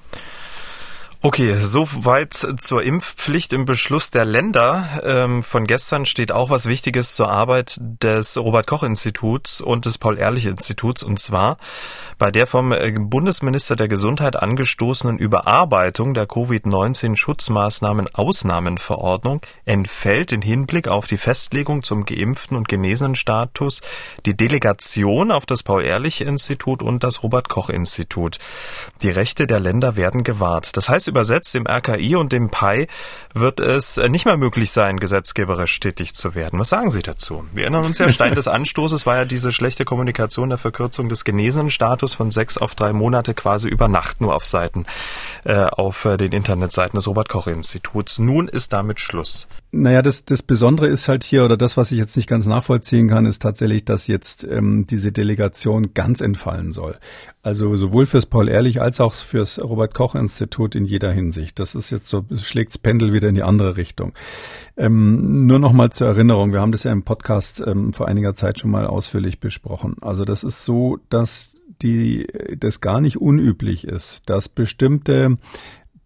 Okay, soweit zur Impfpflicht im Beschluss der Länder. Ähm, von gestern steht auch was Wichtiges zur Arbeit des Robert Koch Instituts und des Paul Ehrlich Instituts und zwar bei der vom äh, Bundesminister der Gesundheit angestoßenen Überarbeitung der Covid-19 Schutzmaßnahmen Ausnahmenverordnung entfällt in Hinblick auf die Festlegung zum geimpften und genesenen Status die Delegation auf das Paul Ehrlich Institut und das Robert Koch Institut. Die Rechte der Länder werden gewahrt. Das heißt übersetzt, dem RKI und dem PAI wird es äh, nicht mehr möglich sein, gesetzgeberisch tätig zu werden. Was sagen Sie dazu? Wir erinnern uns ja, Stein des Anstoßes war ja diese schlechte Kommunikation der Verkürzung des genesenen Status von sechs auf drei Monate quasi über Nacht nur auf Seiten, äh, auf äh, den Internetseiten des Robert-Koch-Instituts. Nun ist damit Schluss. Naja, das, das Besondere ist halt hier, oder das, was ich jetzt nicht ganz nachvollziehen kann, ist tatsächlich, dass jetzt ähm, diese Delegation ganz entfallen soll. Also sowohl fürs Paul-Ehrlich als auch fürs Robert-Koch-Institut in jeder Hinsicht. Das ist jetzt so, schlägt das Pendel wieder in die andere Richtung. Ähm, nur noch mal zur Erinnerung, wir haben das ja im Podcast ähm, vor einiger Zeit schon mal ausführlich besprochen. Also das ist so, dass die, das gar nicht unüblich ist, dass bestimmte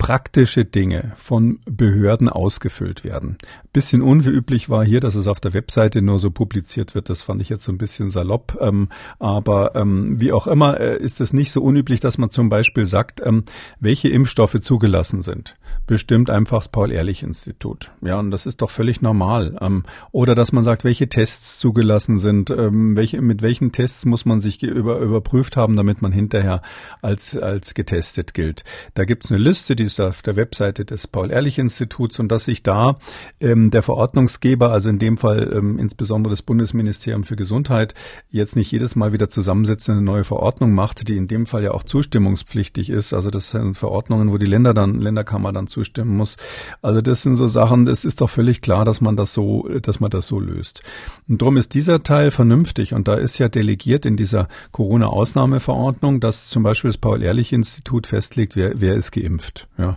praktische Dinge von Behörden ausgefüllt werden. Bisschen unüblich war hier, dass es auf der Webseite nur so publiziert wird. Das fand ich jetzt so ein bisschen salopp. Ähm, aber ähm, wie auch immer äh, ist es nicht so unüblich, dass man zum Beispiel sagt, ähm, welche Impfstoffe zugelassen sind. Bestimmt einfach das Paul-Ehrlich-Institut. Ja, und das ist doch völlig normal. Ähm, oder dass man sagt, welche Tests zugelassen sind, ähm, welche, mit welchen Tests muss man sich über, überprüft haben, damit man hinterher als, als getestet gilt. Da gibt's eine Liste, die ist auf der Webseite des Paul-Ehrlich-Instituts und dass sich da ähm, der Verordnungsgeber, also in dem Fall ähm, insbesondere das Bundesministerium für Gesundheit, jetzt nicht jedes Mal wieder zusammensetzt und eine neue Verordnung macht, die in dem Fall ja auch zustimmungspflichtig ist. Also das sind Verordnungen, wo die Länder dann, Länderkammer dann zustimmen muss. Also das sind so Sachen, das ist doch völlig klar, dass man das so, dass man das so löst. Und darum ist dieser Teil vernünftig und da ist ja delegiert in dieser Corona-Ausnahmeverordnung, dass zum Beispiel das Paul-Ehrlich-Institut festlegt, wer, wer ist geimpft. Ja.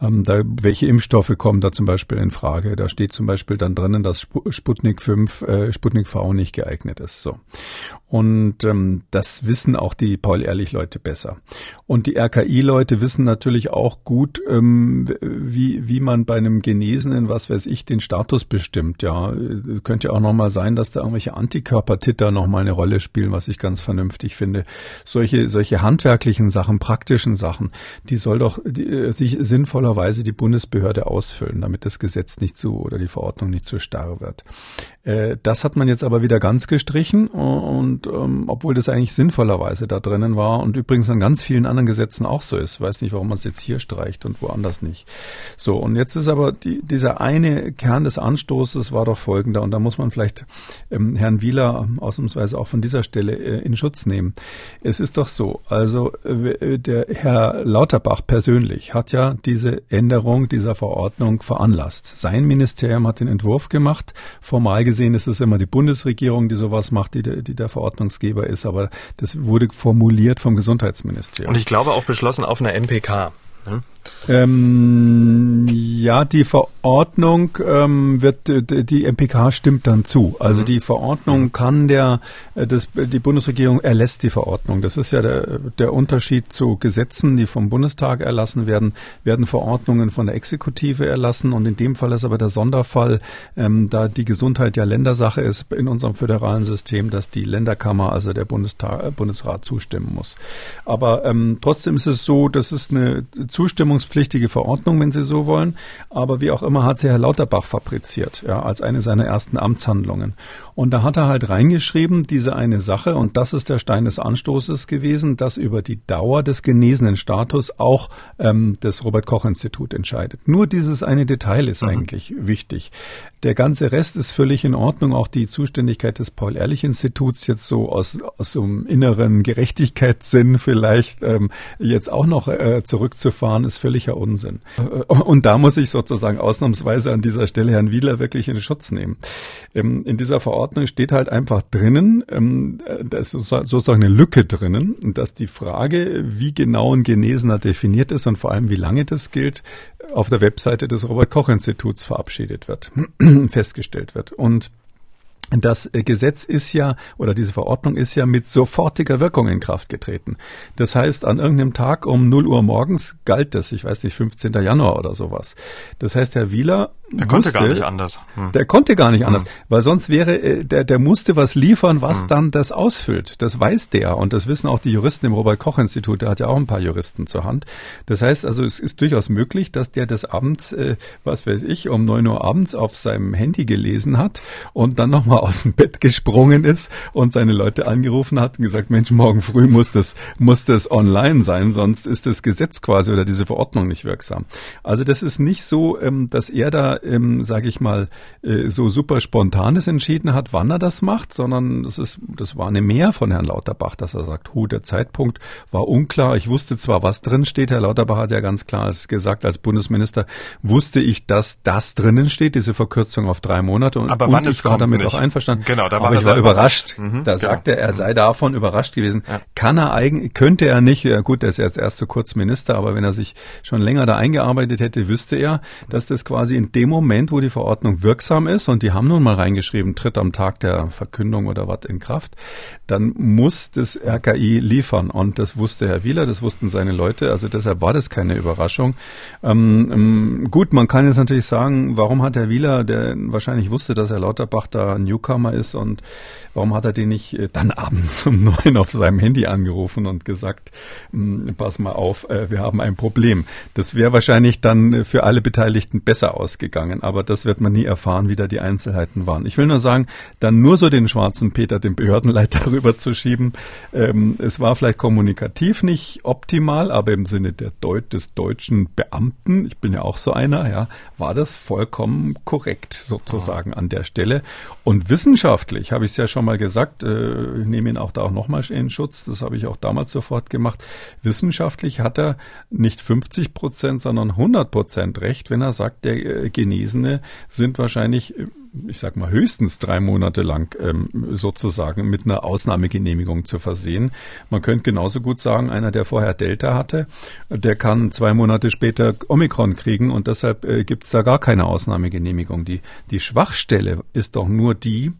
Ähm, da, welche Impfstoffe kommen da zum Beispiel in Frage? Da steht zum Beispiel dann drinnen, dass Sputnik 5, äh, Sputnik V nicht geeignet ist. So. Und ähm, das wissen auch die Paul-Ehrlich-Leute besser. Und die RKI-Leute wissen natürlich auch gut, ähm, wie, wie man bei einem Genesenen, was weiß ich, den Status bestimmt. Ja, könnte ja auch nochmal sein, dass da irgendwelche Antikörpertitter nochmal eine Rolle spielen, was ich ganz vernünftig finde. Solche, solche handwerklichen Sachen, praktischen Sachen, die soll doch die, äh, sich sinnvollerweise die Bundesbehörde ausfüllen, damit das Gesetz nicht zu oder die Verordnung nicht zu starr wird. Äh, das hat man jetzt aber wieder ganz gestrichen und ähm, obwohl das eigentlich sinnvollerweise da drinnen war und übrigens an ganz vielen anderen Gesetzen auch so ist. Weiß nicht, warum man es jetzt hier streicht und woanders nicht. So, und jetzt ist aber die, dieser eine Kern des Anstoßes war doch folgender und da muss man vielleicht ähm, Herrn Wieler ausnahmsweise auch von dieser Stelle äh, in Schutz nehmen. Es ist doch so, also äh, der Herr Lauterbach persönlich hat ja diese Änderung dieser Verordnung veranlasst. Sein Ministerium hat den Entwurf gemacht, formal gesehen ist es immer die Bundesregierung, die sowas macht, die, die der Verordnungsgeber ist, aber das wurde formuliert vom Gesundheitsministerium. Und ich glaube auch beschlossen auf einer MPK. Ne? Ähm, ja, die Verordnung ähm, wird die MPK stimmt dann zu. Also mhm. die Verordnung mhm. kann der äh, das, die Bundesregierung erlässt die Verordnung. Das ist ja der, der Unterschied zu Gesetzen, die vom Bundestag erlassen werden, werden Verordnungen von der Exekutive erlassen und in dem Fall ist aber der Sonderfall, ähm, da die Gesundheit ja Ländersache ist in unserem föderalen System, dass die Länderkammer, also der Bundestag, äh, Bundesrat zustimmen muss. Aber ähm, trotzdem ist es so, das ist eine Zustimmungspflicht pflichtige Verordnung, wenn Sie so wollen. Aber wie auch immer hat sie Herr Lauterbach fabriziert, ja, als eine seiner ersten Amtshandlungen. Und da hat er halt reingeschrieben, diese eine Sache, und das ist der Stein des Anstoßes gewesen, dass über die Dauer des genesenen Status auch ähm, das Robert-Koch-Institut entscheidet. Nur dieses eine Detail ist mhm. eigentlich wichtig. Der ganze Rest ist völlig in Ordnung. Auch die Zuständigkeit des Paul-Ehrlich-Instituts jetzt so aus, aus so einem inneren Gerechtigkeitssinn vielleicht ähm, jetzt auch noch äh, zurückzufahren, ist völlig völliger Unsinn. Und da muss ich sozusagen ausnahmsweise an dieser Stelle Herrn Wieler wirklich in Schutz nehmen. Ähm, in dieser Verordnung steht halt einfach drinnen, ähm, da ist sozusagen eine Lücke drinnen, dass die Frage, wie genau ein Genesener definiert ist und vor allem wie lange das gilt, auf der Webseite des Robert Koch Instituts verabschiedet wird, festgestellt wird. Und das äh, Gesetz ist ja, oder diese Verordnung ist ja mit sofortiger Wirkung in Kraft getreten. Das heißt, an irgendeinem Tag um 0 Uhr morgens galt das, ich weiß nicht, 15. Januar oder sowas. Das heißt, Herr Wieler der konnte gar nicht anders. Hm. Der konnte gar nicht hm. anders, weil sonst wäre, äh, der, der musste was liefern, was hm. dann das ausfüllt. Das weiß der und das wissen auch die Juristen im Robert-Koch-Institut, der hat ja auch ein paar Juristen zur Hand. Das heißt also, es ist durchaus möglich, dass der des Abends, äh, was weiß ich, um 9 Uhr abends auf seinem Handy gelesen hat und dann nochmal Sommer aus dem Bett gesprungen ist und seine Leute angerufen hat und gesagt, Mensch, morgen früh muss das, muss das online sein, sonst ist das Gesetz quasi oder diese Verordnung nicht wirksam. Also das ist nicht so, ähm, dass er da, ähm, sage ich mal, äh, so super spontanes entschieden hat, wann er das macht, sondern das ist, das war eine Mehr von Herrn Lauterbach, dass er sagt, hu, der Zeitpunkt war unklar. Ich wusste zwar, was drin steht. Herr Lauterbach hat ja ganz klar gesagt, als Bundesminister wusste ich, dass das drinnen steht, diese Verkürzung auf drei Monate. Und, Aber wann und ich war damit nicht. auch einverstanden. Genau, da war Aber ich war überrascht. Mhm, da genau. sagte er, er sei davon überrascht gewesen. Ja. Kann er eigentlich, könnte er nicht, ja gut, er ist jetzt erst so kurz Minister, aber wenn er sich schon länger da eingearbeitet hätte, wüsste er, dass das quasi in dem Moment, wo die Verordnung wirksam ist, und die haben nun mal reingeschrieben, tritt am Tag der Verkündung oder was in Kraft, dann muss das RKI liefern. Und das wusste Herr Wieler, das wussten seine Leute. Also deshalb war das keine Überraschung. Ähm, ähm, gut, man kann jetzt natürlich sagen, warum hat Herr Wieler, der wahrscheinlich wusste, dass Herr Lauterbach da Newcomer ist und warum hat er den nicht äh, dann abends um neun auf seinem Handy angerufen und gesagt, hm, pass mal auf, äh, wir haben ein Problem. Das wäre wahrscheinlich dann für alle Beteiligten besser ausgegangen, aber das wird man nie erfahren, wie da die Einzelheiten waren. Ich will nur sagen, dann nur so den schwarzen Peter, den Behördenleiter rüber zu schieben, ähm, es war vielleicht kommunikativ nicht optimal, aber im Sinne der Deut des deutschen Beamten, ich bin ja auch so einer, ja, war das vollkommen korrekt sozusagen an der Stelle. Und wissenschaftlich habe ich es ja schon mal gesagt, äh, ich nehme ihn auch da auch nochmal in Schutz, das habe ich auch damals sofort gemacht. Wissenschaftlich hat er nicht 50 Prozent, sondern 100 Prozent recht, wenn er sagt, der äh, Genesene sind wahrscheinlich ich sag mal, höchstens drei Monate lang ähm, sozusagen mit einer Ausnahmegenehmigung zu versehen. Man könnte genauso gut sagen, einer, der vorher Delta hatte, der kann zwei Monate später Omikron kriegen und deshalb äh, gibt es da gar keine Ausnahmegenehmigung. Die, die Schwachstelle ist doch nur die,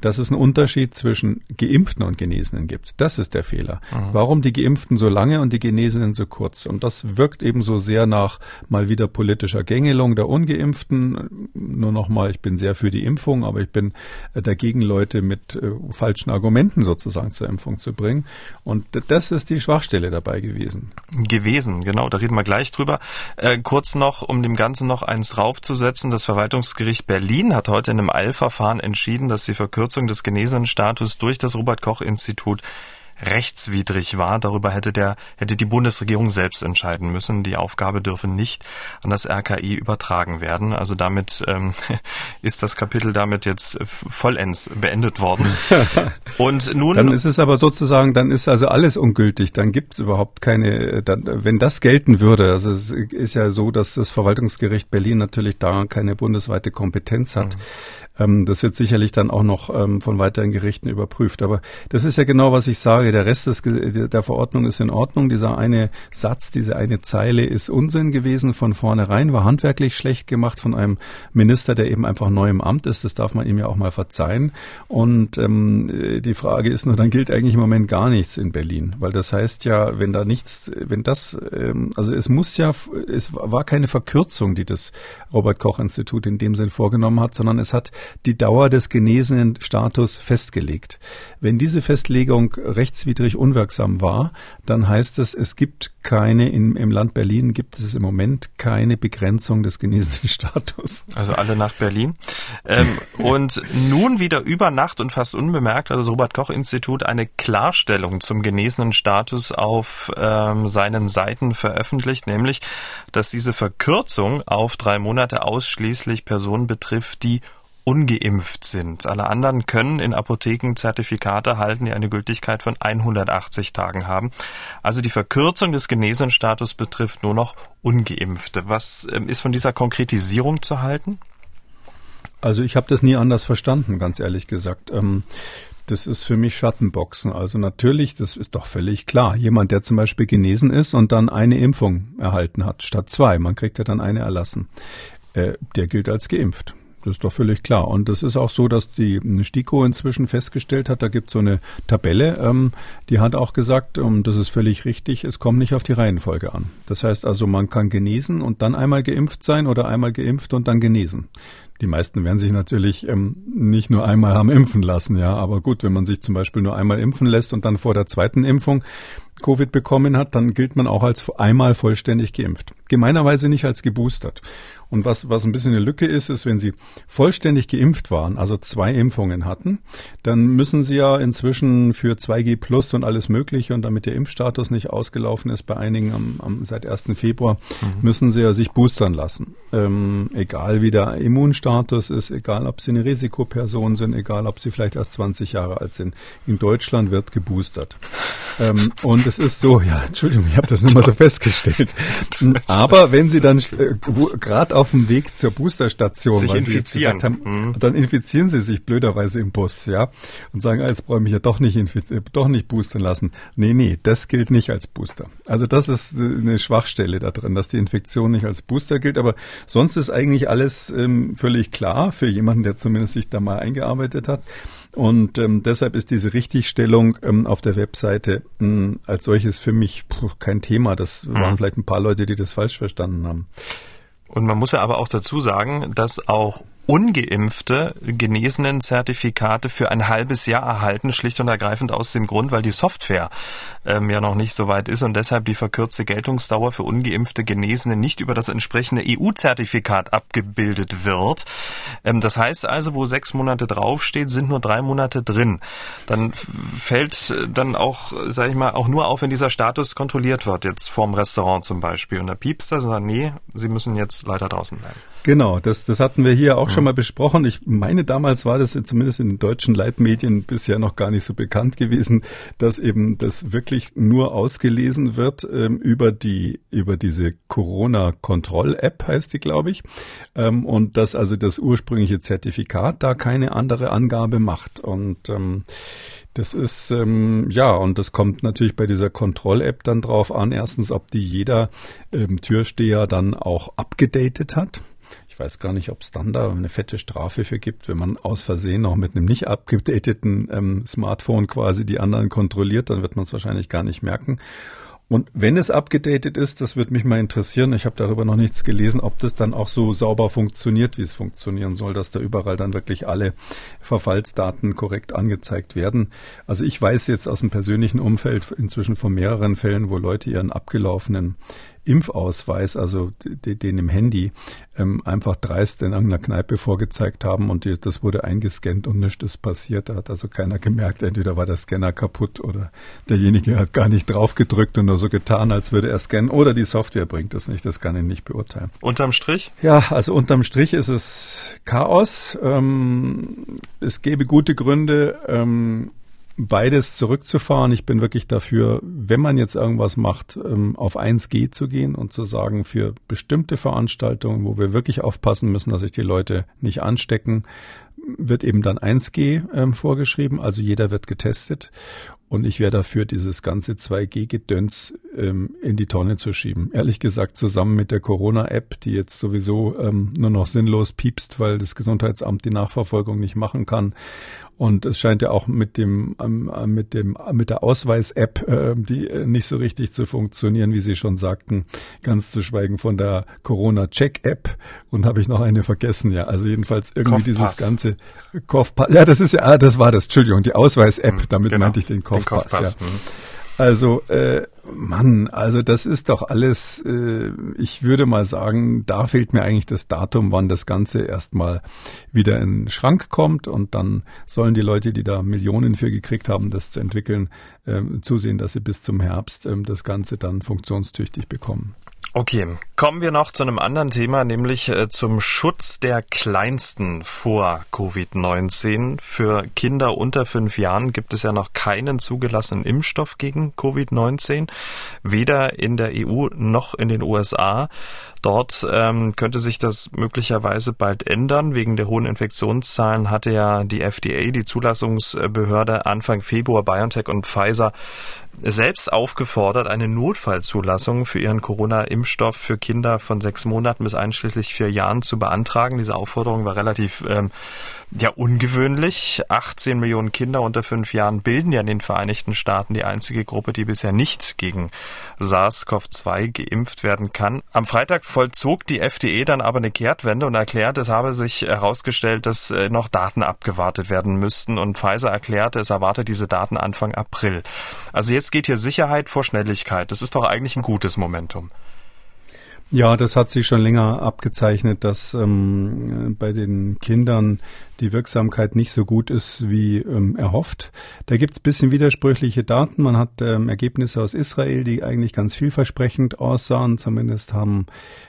dass es einen Unterschied zwischen Geimpften und Genesenen gibt. Das ist der Fehler. Mhm. Warum die Geimpften so lange und die Genesenen so kurz? Und das wirkt eben so sehr nach mal wieder politischer Gängelung der Ungeimpften. Nur nochmal, ich bin sehr für die Impfung, aber ich bin äh, dagegen, Leute mit äh, falschen Argumenten sozusagen zur Impfung zu bringen. Und das ist die Schwachstelle dabei gewesen. Gewesen, genau, da reden wir gleich drüber. Äh, kurz noch, um dem Ganzen noch eins draufzusetzen, das Verwaltungsgericht Berlin hat heute in einem Eilverfahren entschieden, dass die Verkürzung Verkürzung des Genesenenstatus durch das Robert Koch Institut rechtswidrig war. Darüber hätte der, hätte die Bundesregierung selbst entscheiden müssen. Die Aufgabe dürfe nicht an das RKI übertragen werden. Also damit ähm, ist das Kapitel damit jetzt vollends beendet worden. Und nun. Dann ist es aber sozusagen, dann ist also alles ungültig. Dann gibt es überhaupt keine, dann, wenn das gelten würde, also es ist ja so, dass das Verwaltungsgericht Berlin natürlich da keine bundesweite Kompetenz hat. Mhm. Ähm, das wird sicherlich dann auch noch ähm, von weiteren Gerichten überprüft. Aber das ist ja genau, was ich sage. Der Rest des, der Verordnung ist in Ordnung. Dieser eine Satz, diese eine Zeile ist Unsinn gewesen von vornherein, war handwerklich schlecht gemacht von einem Minister, der eben einfach neu im Amt ist. Das darf man ihm ja auch mal verzeihen. Und ähm, die Frage ist nur, dann gilt eigentlich im Moment gar nichts in Berlin, weil das heißt ja, wenn da nichts, wenn das, ähm, also es muss ja, es war keine Verkürzung, die das Robert Koch Institut in dem Sinn vorgenommen hat, sondern es hat die Dauer des genesenen Status festgelegt. Wenn diese Festlegung rechtswidrig unwirksam war, dann heißt es, es gibt keine, in, im Land Berlin gibt es im Moment keine Begrenzung des genesenen Status. Also alle nach Berlin. Ähm, und nun wieder über Nacht und fast unbemerkt hat das Robert-Koch-Institut eine Klarstellung zum genesenen Status auf ähm, seinen Seiten veröffentlicht, nämlich, dass diese Verkürzung auf drei Monate ausschließlich Personen betrifft, die ungeimpft sind. Alle anderen können in Apotheken Zertifikate erhalten, die eine Gültigkeit von 180 Tagen haben. Also die Verkürzung des Genesenstatus betrifft nur noch ungeimpfte. Was ähm, ist von dieser Konkretisierung zu halten? Also ich habe das nie anders verstanden, ganz ehrlich gesagt. Ähm, das ist für mich Schattenboxen. Also natürlich, das ist doch völlig klar. Jemand, der zum Beispiel genesen ist und dann eine Impfung erhalten hat, statt zwei, man kriegt ja dann eine erlassen, äh, der gilt als geimpft. Das ist doch völlig klar. Und das ist auch so, dass die STIKO inzwischen festgestellt hat, da gibt es so eine Tabelle, ähm, die hat auch gesagt, und ähm, das ist völlig richtig, es kommt nicht auf die Reihenfolge an. Das heißt also, man kann genesen und dann einmal geimpft sein oder einmal geimpft und dann genesen. Die meisten werden sich natürlich ähm, nicht nur einmal haben impfen lassen, ja. Aber gut, wenn man sich zum Beispiel nur einmal impfen lässt und dann vor der zweiten Impfung Covid bekommen hat, dann gilt man auch als einmal vollständig geimpft. Gemeinerweise nicht als geboostert. Und was, was ein bisschen eine Lücke ist, ist, wenn Sie vollständig geimpft waren, also zwei Impfungen hatten, dann müssen Sie ja inzwischen für 2G Plus und alles Mögliche und damit der Impfstatus nicht ausgelaufen ist bei einigen am, am seit 1. Februar, mhm. müssen Sie ja sich boostern lassen. Ähm, egal wie der Immunstatus ist, egal ob Sie eine Risikoperson sind, egal ob Sie vielleicht erst 20 Jahre alt sind. In Deutschland wird geboostert. Ähm, und es ist so, ja, Entschuldigung, ich habe das nur mal so festgestellt. Aber wenn Sie dann äh, gerade auf dem Weg zur Boosterstation, sich weil infizieren. Sie haben, mhm. dann infizieren Sie sich blöderweise im Bus, ja, und sagen, ah, jetzt brauche ich mich ja doch nicht äh, doch nicht boostern lassen. Nee, nee, das gilt nicht als Booster. Also das ist äh, eine Schwachstelle da drin, dass die Infektion nicht als Booster gilt. Aber sonst ist eigentlich alles ähm, völlig klar für jemanden, der zumindest sich da mal eingearbeitet hat. Und ähm, deshalb ist diese Richtigstellung ähm, auf der Webseite mh, hm, als solches für mich puh, kein Thema. Das waren mhm. vielleicht ein paar Leute, die das falsch verstanden haben. Und man muss ja aber auch dazu sagen, dass auch ungeimpfte genesenen Zertifikate für ein halbes Jahr erhalten, schlicht und ergreifend aus dem Grund, weil die Software ähm, ja noch nicht so weit ist und deshalb die verkürzte Geltungsdauer für ungeimpfte Genesene nicht über das entsprechende EU-Zertifikat abgebildet wird. Ähm, das heißt also, wo sechs Monate draufsteht, sind nur drei Monate drin. Dann fällt dann auch, sage ich mal, auch nur auf, wenn dieser Status kontrolliert wird, jetzt vorm Restaurant zum Beispiel. Und da piepst er und sagt, nee, Sie müssen jetzt leider draußen bleiben. Genau, das, das hatten wir hier auch. Schon mal besprochen. Ich meine, damals war das zumindest in den deutschen Leitmedien bisher noch gar nicht so bekannt gewesen, dass eben das wirklich nur ausgelesen wird ähm, über die über diese Corona-Kontroll-App heißt die, glaube ich, ähm, und dass also das ursprüngliche Zertifikat da keine andere Angabe macht und ähm, das ist, ähm, ja, und das kommt natürlich bei dieser Kontroll-App dann drauf an. Erstens, ob die jeder ähm, Türsteher dann auch abgedatet hat. Ich weiß gar nicht, ob es dann da eine fette Strafe für gibt, wenn man aus Versehen noch mit einem nicht abgedateten ähm, Smartphone quasi die anderen kontrolliert, dann wird man es wahrscheinlich gar nicht merken. Und wenn es abgedatet ist, das würde mich mal interessieren, ich habe darüber noch nichts gelesen, ob das dann auch so sauber funktioniert, wie es funktionieren soll, dass da überall dann wirklich alle Verfallsdaten korrekt angezeigt werden. Also ich weiß jetzt aus dem persönlichen Umfeld inzwischen von mehreren Fällen, wo Leute ihren abgelaufenen Impfausweis, also den im Handy, ähm, einfach dreist in irgendeiner Kneipe vorgezeigt haben und das wurde eingescannt und nichts ist passiert. Da hat also keiner gemerkt, entweder war der Scanner kaputt oder derjenige hat gar nicht drauf gedrückt und nur so getan, als würde er scannen oder die Software bringt das nicht. Das kann ich nicht beurteilen. Unterm Strich? Ja, also unterm Strich ist es Chaos. Ähm, es gäbe gute Gründe, ähm, beides zurückzufahren. Ich bin wirklich dafür, wenn man jetzt irgendwas macht, ähm, auf 1G zu gehen und zu sagen, für bestimmte Veranstaltungen, wo wir wirklich aufpassen müssen, dass sich die Leute nicht anstecken, wird eben dann 1G ähm, vorgeschrieben, also jeder wird getestet. Und ich wäre dafür, dieses ganze 2G-Gedöns ähm, in die Tonne zu schieben. Ehrlich gesagt, zusammen mit der Corona-App, die jetzt sowieso nur noch sinnlos piepst, weil das Gesundheitsamt die Nachverfolgung nicht machen kann. Und es scheint ja auch mit dem ähm, mit dem mit der Ausweis-App, äh, die äh, nicht so richtig zu funktionieren, wie Sie schon sagten, ganz zu schweigen von der Corona-Check-App. Und habe ich noch eine vergessen, ja. Also jedenfalls irgendwie Kopfpass. dieses ganze Kopfpass. Ja, das ist ja, ah, das war das. Entschuldigung, die Ausweis-App. Hm, damit genau. meinte ich den Kopfpass. Den Kopfpass. Ja. Hm. Also äh, Mann, also das ist doch alles, äh, ich würde mal sagen, da fehlt mir eigentlich das Datum, wann das Ganze erstmal wieder in den Schrank kommt und dann sollen die Leute, die da Millionen für gekriegt haben, das zu entwickeln, äh, zusehen, dass sie bis zum Herbst äh, das Ganze dann funktionstüchtig bekommen. Okay, kommen wir noch zu einem anderen Thema, nämlich äh, zum Schutz der Kleinsten vor Covid-19. Für Kinder unter fünf Jahren gibt es ja noch keinen zugelassenen Impfstoff gegen Covid-19, weder in der EU noch in den USA. Dort ähm, könnte sich das möglicherweise bald ändern. Wegen der hohen Infektionszahlen hatte ja die FDA, die Zulassungsbehörde, Anfang Februar BioNTech und Pfizer selbst aufgefordert, eine Notfallzulassung für ihren Corona-Impfstoff für Kinder von sechs Monaten bis einschließlich vier Jahren zu beantragen. Diese Aufforderung war relativ ähm, ja ungewöhnlich. 18 Millionen Kinder unter fünf Jahren bilden ja in den Vereinigten Staaten die einzige Gruppe, die bisher nicht gegen SARS-CoV-2 geimpft werden kann. Am Freitag vollzog die FDE dann aber eine Kehrtwende und erklärt, es habe sich herausgestellt, dass äh, noch Daten abgewartet werden müssten und Pfizer erklärte, es erwartet diese Daten Anfang April. Also jetzt geht hier Sicherheit vor Schnelligkeit. Das ist doch eigentlich ein gutes Momentum. Ja, das hat sich schon länger abgezeichnet, dass ähm, bei den Kindern die Wirksamkeit nicht so gut ist wie ähm, erhofft. Da gibt's bisschen widersprüchliche Daten. Man hat ähm, Ergebnisse aus Israel, die eigentlich ganz vielversprechend aussahen. Zumindest haben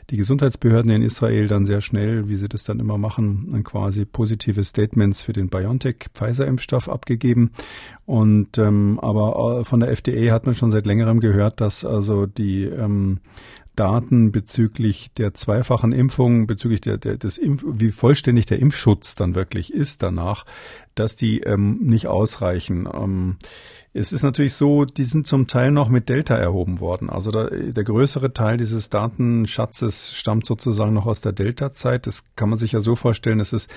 die Gesundheitsbehörden in Israel dann sehr schnell, wie sie das dann immer machen, quasi positive Statements für den BioNTech-Pfizer-Impfstoff abgegeben. Und ähm, aber äh, von der FDA hat man schon seit längerem gehört, dass also die ähm, Daten bezüglich der zweifachen Impfung, bezüglich der, der, des Impf wie vollständig der Impfschutz dann wirklich ist danach, dass die ähm, nicht ausreichen. Ähm, es ist natürlich so, die sind zum Teil noch mit Delta erhoben worden. Also da, der größere Teil dieses Datenschatzes stammt sozusagen noch aus der Delta-Zeit. Das kann man sich ja so vorstellen, es ist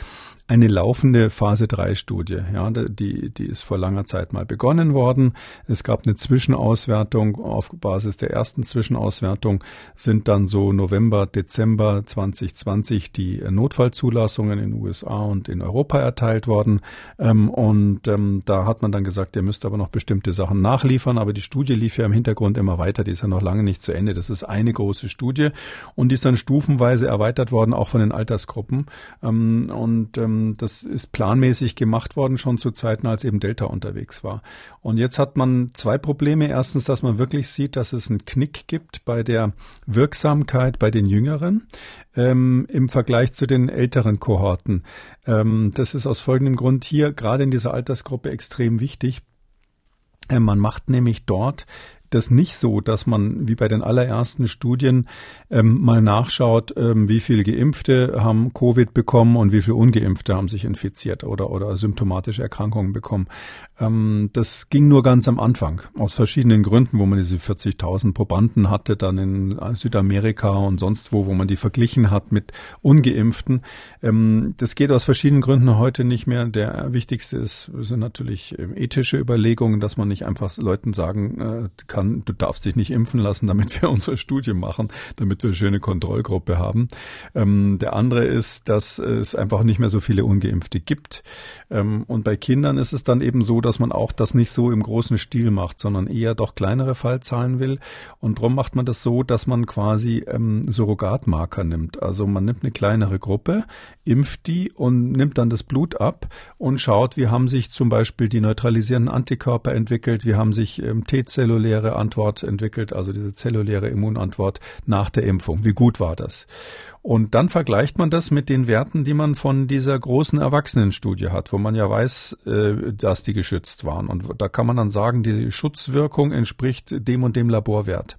eine laufende Phase 3 Studie. Ja, die, die ist vor langer Zeit mal begonnen worden. Es gab eine Zwischenauswertung. Auf Basis der ersten Zwischenauswertung sind dann so November, Dezember 2020 die Notfallzulassungen in USA und in Europa erteilt worden. Ähm, und ähm, da hat man dann gesagt, ihr müsst aber noch bestimmte Sachen nachliefern. Aber die Studie lief ja im Hintergrund immer weiter. Die ist ja noch lange nicht zu Ende. Das ist eine große Studie und die ist dann stufenweise erweitert worden, auch von den Altersgruppen. Ähm, und ähm, das ist planmäßig gemacht worden, schon zu Zeiten, als eben Delta unterwegs war. Und jetzt hat man zwei Probleme. Erstens, dass man wirklich sieht, dass es einen Knick gibt bei der Wirksamkeit bei den Jüngeren ähm, im Vergleich zu den älteren Kohorten. Ähm, das ist aus folgendem Grund hier gerade in dieser Altersgruppe extrem wichtig. Äh, man macht nämlich dort das nicht so, dass man wie bei den allerersten Studien ähm, mal nachschaut, ähm, wie viele Geimpfte haben Covid bekommen und wie viele Ungeimpfte haben sich infiziert oder, oder symptomatische Erkrankungen bekommen. Ähm, das ging nur ganz am Anfang, aus verschiedenen Gründen, wo man diese 40.000 Probanden hatte, dann in Südamerika und sonst wo, wo man die verglichen hat mit Ungeimpften. Ähm, das geht aus verschiedenen Gründen heute nicht mehr. Der wichtigste ist, sind natürlich ähm, ethische Überlegungen, dass man nicht einfach Leuten sagen äh, kann, du darfst dich nicht impfen lassen, damit wir unsere Studie machen, damit wir eine schöne Kontrollgruppe haben. Ähm, der andere ist, dass es einfach nicht mehr so viele Ungeimpfte gibt. Ähm, und bei Kindern ist es dann eben so, dass man auch das nicht so im großen Stil macht, sondern eher doch kleinere Fallzahlen will. Und darum macht man das so, dass man quasi ähm, Surrogatmarker nimmt. Also man nimmt eine kleinere Gruppe, impft die und nimmt dann das Blut ab und schaut, wie haben sich zum Beispiel die neutralisierenden Antikörper entwickelt, wie haben sich ähm, T-zelluläre Antwort entwickelt, also diese zelluläre Immunantwort nach der Impfung. Wie gut war das? Und dann vergleicht man das mit den Werten, die man von dieser großen Erwachsenenstudie hat, wo man ja weiß, äh, dass die geschützt waren. Und da kann man dann sagen, die Schutzwirkung entspricht dem und dem Laborwert.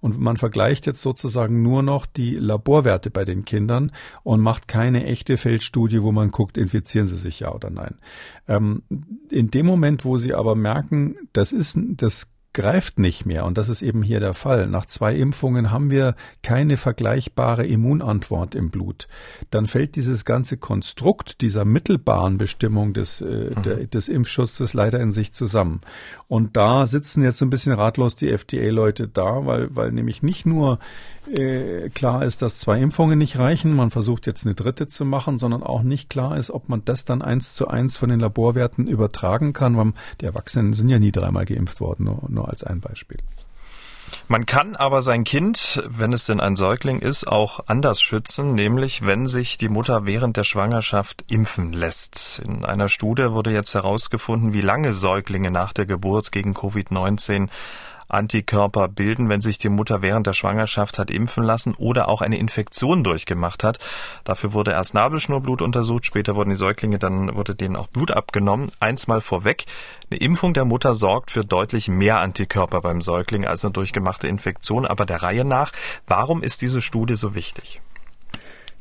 Und man vergleicht jetzt sozusagen nur noch die Laborwerte bei den Kindern und macht keine echte Feldstudie, wo man guckt, infizieren sie sich ja oder nein. Ähm, in dem Moment, wo sie aber merken, das ist, das greift nicht mehr. Und das ist eben hier der Fall. Nach zwei Impfungen haben wir keine vergleichbare Immunantwort im Blut. Dann fällt dieses ganze Konstrukt dieser mittelbaren Bestimmung des, äh, mhm. der, des Impfschutzes leider in sich zusammen. Und da sitzen jetzt so ein bisschen ratlos die FDA-Leute da, weil, weil nämlich nicht nur äh, klar ist, dass zwei Impfungen nicht reichen, man versucht jetzt eine dritte zu machen, sondern auch nicht klar ist, ob man das dann eins zu eins von den Laborwerten übertragen kann, weil die Erwachsenen sind ja nie dreimal geimpft worden, nur, nur als ein Beispiel. Man kann aber sein Kind, wenn es denn ein Säugling ist, auch anders schützen, nämlich wenn sich die Mutter während der Schwangerschaft impfen lässt. In einer Studie wurde jetzt herausgefunden, wie lange Säuglinge nach der Geburt gegen Covid-19 Antikörper bilden, wenn sich die Mutter während der Schwangerschaft hat impfen lassen oder auch eine Infektion durchgemacht hat. Dafür wurde erst Nabelschnurblut untersucht, später wurden die Säuglinge, dann wurde denen auch Blut abgenommen. Eins mal vorweg, eine Impfung der Mutter sorgt für deutlich mehr Antikörper beim Säugling als eine durchgemachte Infektion. Aber der Reihe nach, warum ist diese Studie so wichtig?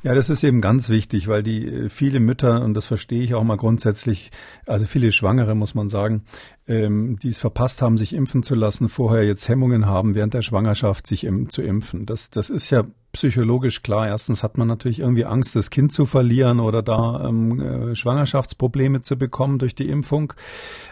Ja, das ist eben ganz wichtig, weil die äh, viele Mütter, und das verstehe ich auch mal grundsätzlich, also viele Schwangere, muss man sagen, ähm, die es verpasst haben, sich impfen zu lassen, vorher jetzt Hemmungen haben, während der Schwangerschaft sich im, zu impfen. Das, das ist ja psychologisch klar. Erstens hat man natürlich irgendwie Angst, das Kind zu verlieren oder da ähm, äh, Schwangerschaftsprobleme zu bekommen durch die Impfung.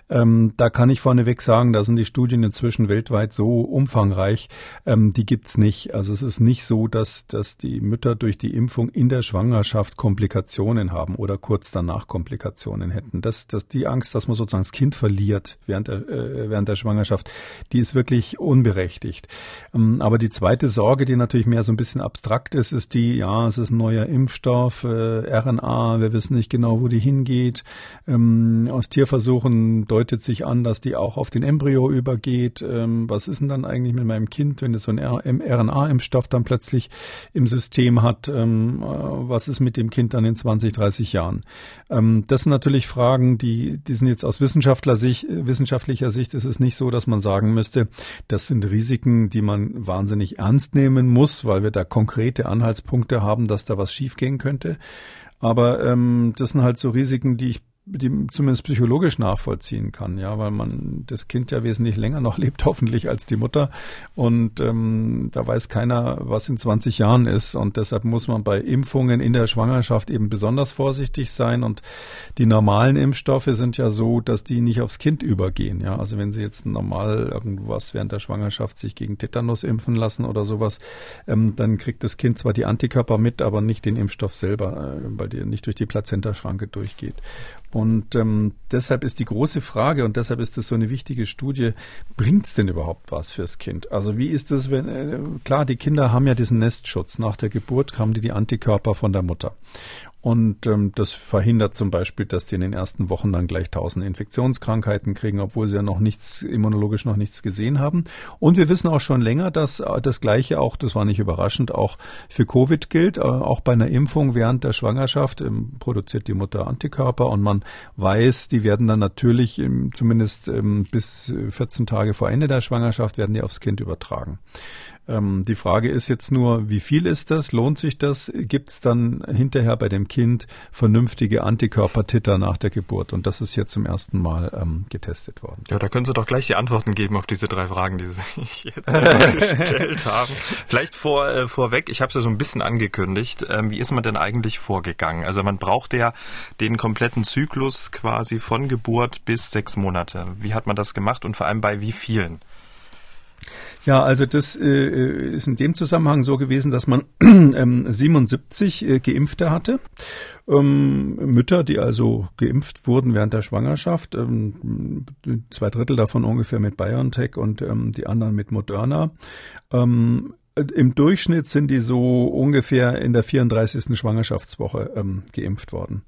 Ähm, da kann ich vorneweg sagen, da sind die Studien inzwischen weltweit so umfangreich, ähm, die gibt's nicht. Also es ist nicht so, dass, dass die Mütter durch die Impfung in der Schwangerschaft Komplikationen haben oder kurz danach Komplikationen hätten. Das, das, die Angst, dass man sozusagen das Kind verliert während der, äh, während der Schwangerschaft, die ist wirklich unberechtigt. Ähm, aber die zweite Sorge, die natürlich mehr so ein bisschen abstrakt ist, ist die, ja, es ist ein neuer Impfstoff, äh, RNA, wir wissen nicht genau, wo die hingeht. Ähm, aus Tierversuchen deutet sich an, dass die auch auf den Embryo übergeht. Ähm, was ist denn dann eigentlich mit meinem Kind, wenn es so ein RNA-Impfstoff dann plötzlich im System hat? Ähm, äh, was ist mit dem Kind dann in 20, 30 Jahren? Ähm, das sind natürlich Fragen, die, die sind jetzt aus Wissenschaftler Sicht, wissenschaftlicher Sicht ist es nicht so, dass man sagen müsste, das sind Risiken, die man wahnsinnig ernst nehmen muss, weil wir da konkrete Anhaltspunkte haben, dass da was schiefgehen könnte. Aber ähm, das sind halt so Risiken, die ich die zumindest psychologisch nachvollziehen kann, ja, weil man das Kind ja wesentlich länger noch lebt, hoffentlich als die Mutter. Und ähm, da weiß keiner, was in 20 Jahren ist. Und deshalb muss man bei Impfungen in der Schwangerschaft eben besonders vorsichtig sein. Und die normalen Impfstoffe sind ja so, dass die nicht aufs Kind übergehen. Ja, also wenn Sie jetzt normal irgendwas während der Schwangerschaft sich gegen Tetanus impfen lassen oder sowas, ähm, dann kriegt das Kind zwar die Antikörper mit, aber nicht den Impfstoff selber, äh, weil der nicht durch die Plazentaschranke durchgeht. Und ähm, deshalb ist die große Frage, und deshalb ist das so eine wichtige Studie, bringt es denn überhaupt was fürs Kind? Also wie ist das, wenn, äh, klar, die Kinder haben ja diesen Nestschutz. Nach der Geburt haben die die Antikörper von der Mutter. Und ähm, das verhindert zum Beispiel, dass die in den ersten Wochen dann gleich tausend Infektionskrankheiten kriegen, obwohl sie ja noch nichts, immunologisch noch nichts gesehen haben. Und wir wissen auch schon länger, dass äh, das Gleiche auch, das war nicht überraschend, auch für Covid gilt. Äh, auch bei einer Impfung während der Schwangerschaft ähm, produziert die Mutter Antikörper und man weiß, die werden dann natürlich ähm, zumindest ähm, bis 14 Tage vor Ende der Schwangerschaft werden die aufs Kind übertragen. Ähm, die Frage ist jetzt nur, wie viel ist das? Lohnt sich das? Gibt es dann hinterher bei dem Kind vernünftige Antikörpertitter nach der Geburt? Und das ist jetzt zum ersten Mal ähm, getestet worden. Ja, da können Sie doch gleich die Antworten geben auf diese drei Fragen, die Sie sich jetzt gestellt haben. Vielleicht vor, äh, vorweg, ich habe es ja so ein bisschen angekündigt. Ähm, wie ist man denn eigentlich vorgegangen? Also man braucht ja den kompletten Zyklus quasi von Geburt bis sechs Monate. Wie hat man das gemacht und vor allem bei wie vielen? Ja, also das äh, ist in dem Zusammenhang so gewesen, dass man ähm, 77 äh, Geimpfte hatte. Ähm, Mütter, die also geimpft wurden während der Schwangerschaft, ähm, zwei Drittel davon ungefähr mit BioNTech und ähm, die anderen mit Moderna. Ähm, im Durchschnitt sind die so ungefähr in der 34. Schwangerschaftswoche ähm, geimpft worden.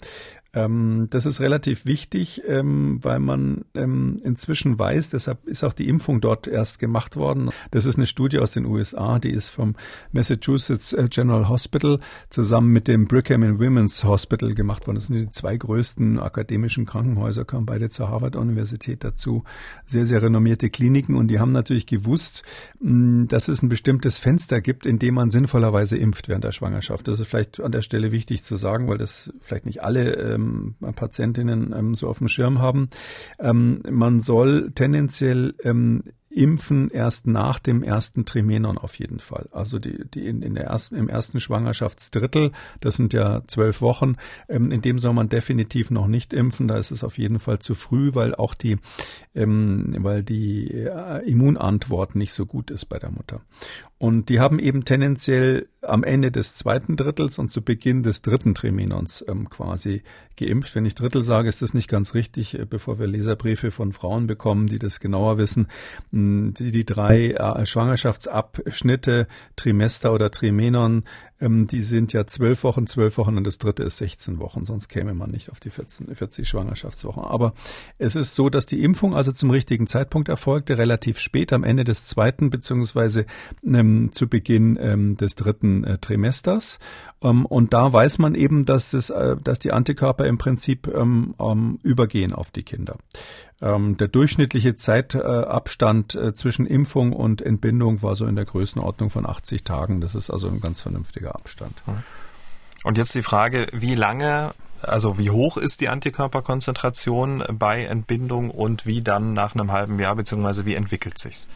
Ähm, das ist relativ wichtig, ähm, weil man ähm, inzwischen weiß, deshalb ist auch die Impfung dort erst gemacht worden. Das ist eine Studie aus den USA, die ist vom Massachusetts äh, General Hospital zusammen mit dem Brigham and Women's Hospital gemacht worden. Das sind die zwei größten akademischen Krankenhäuser, kommen beide zur Harvard-Universität dazu. Sehr, sehr renommierte Kliniken und die haben natürlich gewusst, mh, dass es ein bestimmtes Fenster gibt, in dem man sinnvollerweise impft während der Schwangerschaft. Das ist vielleicht an der Stelle wichtig zu sagen, weil das vielleicht nicht alle ähm, Patientinnen ähm, so auf dem Schirm haben. Ähm, man soll tendenziell ähm, impfen erst nach dem ersten Trimenon auf jeden Fall. Also die, die in, in der ersten, im ersten Schwangerschaftsdrittel, das sind ja zwölf Wochen, ähm, in dem soll man definitiv noch nicht impfen. Da ist es auf jeden Fall zu früh, weil auch die, ähm, weil die äh, Immunantwort nicht so gut ist bei der Mutter. Und die haben eben tendenziell am Ende des zweiten Drittels und zu Beginn des dritten Trimenons ähm, quasi geimpft. Wenn ich Drittel sage, ist das nicht ganz richtig, äh, bevor wir Leserbriefe von Frauen bekommen, die das genauer wissen die, die drei äh, Schwangerschaftsabschnitte, Trimester oder Trimenon, ähm, die sind ja zwölf Wochen, zwölf Wochen und das dritte ist 16 Wochen, sonst käme man nicht auf die 14, 40 Schwangerschaftswochen. Aber es ist so, dass die Impfung also zum richtigen Zeitpunkt erfolgte, relativ spät am Ende des zweiten beziehungsweise ähm, zu Beginn ähm, des dritten äh, Trimesters. Ähm, und da weiß man eben, dass, das, äh, dass die Antikörper im Prinzip ähm, ähm, übergehen auf die Kinder. Ähm, der durchschnittliche Zeitabstand äh, zwischen Impfung und Entbindung war so in der Größenordnung von 80 Tagen. Das ist also ein ganz vernünftiger Abstand. Und jetzt die Frage, wie lange also wie hoch ist die Antikörperkonzentration bei Entbindung und wie dann nach einem halben Jahr beziehungsweise wie entwickelt sich's?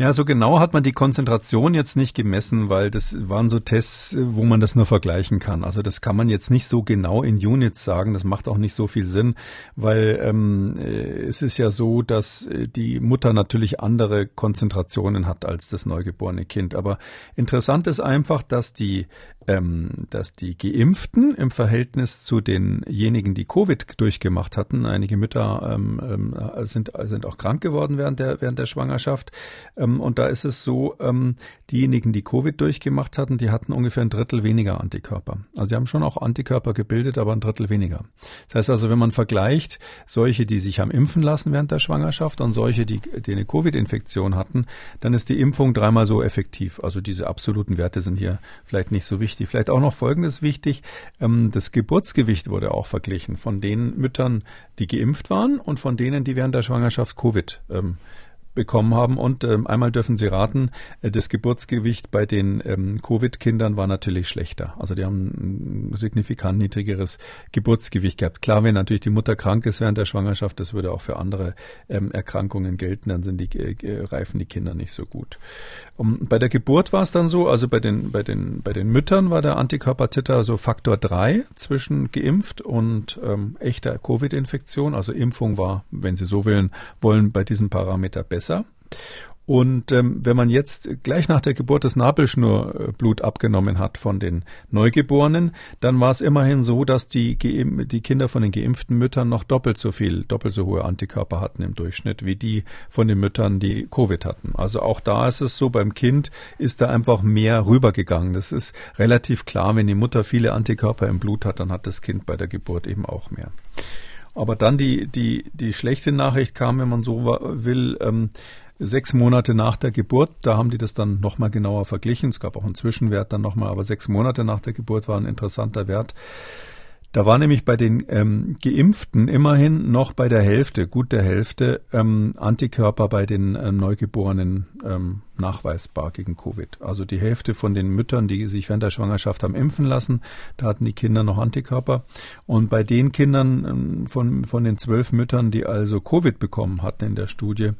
Ja, so genau hat man die Konzentration jetzt nicht gemessen, weil das waren so Tests, wo man das nur vergleichen kann. Also das kann man jetzt nicht so genau in Units sagen. Das macht auch nicht so viel Sinn, weil ähm, äh, es ist ja so, dass äh, die Mutter natürlich andere Konzentrationen hat als das neugeborene Kind. Aber interessant ist einfach, dass die ähm, dass die Geimpften im Verhältnis zu denjenigen, die Covid durchgemacht hatten, einige Mütter ähm, ähm, sind, sind auch krank geworden während der, während der Schwangerschaft. Ähm, und da ist es so, ähm, diejenigen, die Covid durchgemacht hatten, die hatten ungefähr ein Drittel weniger Antikörper. Also die haben schon auch Antikörper gebildet, aber ein Drittel weniger. Das heißt also, wenn man vergleicht solche, die sich haben impfen lassen während der Schwangerschaft und solche, die, die eine Covid-Infektion hatten, dann ist die Impfung dreimal so effektiv. Also diese absoluten Werte sind hier vielleicht nicht so wichtig wichtig. Vielleicht auch noch Folgendes wichtig. Ähm, das Geburtsgewicht wurde auch verglichen von den Müttern, die geimpft waren und von denen, die während der Schwangerschaft Covid ähm, bekommen haben. Und ähm, einmal dürfen Sie raten, äh, das Geburtsgewicht bei den ähm, Covid-Kindern war natürlich schlechter. Also die haben ein signifikant niedrigeres Geburtsgewicht gehabt. Klar, wenn natürlich die Mutter krank ist während der Schwangerschaft, das würde auch für andere ähm, Erkrankungen gelten, dann sind die äh, reifen die Kinder nicht so gut. Um, bei der Geburt war es dann so, also bei den bei den bei den Müttern war der Antikörpertiter so Faktor 3 zwischen geimpft und ähm, echter Covid-Infektion. Also Impfung war, wenn Sie so wollen, wollen bei diesem Parameter besser besser. Und ähm, wenn man jetzt gleich nach der Geburt das Nabelschnurblut abgenommen hat von den Neugeborenen, dann war es immerhin so, dass die, die Kinder von den geimpften Müttern noch doppelt so viel, doppelt so hohe Antikörper hatten im Durchschnitt wie die von den Müttern, die Covid hatten. Also auch da ist es so, beim Kind ist da einfach mehr rübergegangen. Das ist relativ klar, wenn die Mutter viele Antikörper im Blut hat, dann hat das Kind bei der Geburt eben auch mehr. Aber dann die, die, die schlechte Nachricht kam, wenn man so will, ähm, sechs Monate nach der Geburt. Da haben die das dann nochmal genauer verglichen. Es gab auch einen Zwischenwert dann nochmal, aber sechs Monate nach der Geburt war ein interessanter Wert. Da war nämlich bei den ähm, Geimpften immerhin noch bei der Hälfte, gut der Hälfte, ähm, Antikörper bei den ähm, Neugeborenen ähm, nachweisbar gegen Covid. Also die Hälfte von den Müttern, die sich während der Schwangerschaft haben impfen lassen, da hatten die Kinder noch Antikörper. Und bei den Kindern ähm, von, von den zwölf Müttern, die also Covid bekommen hatten in der Studie,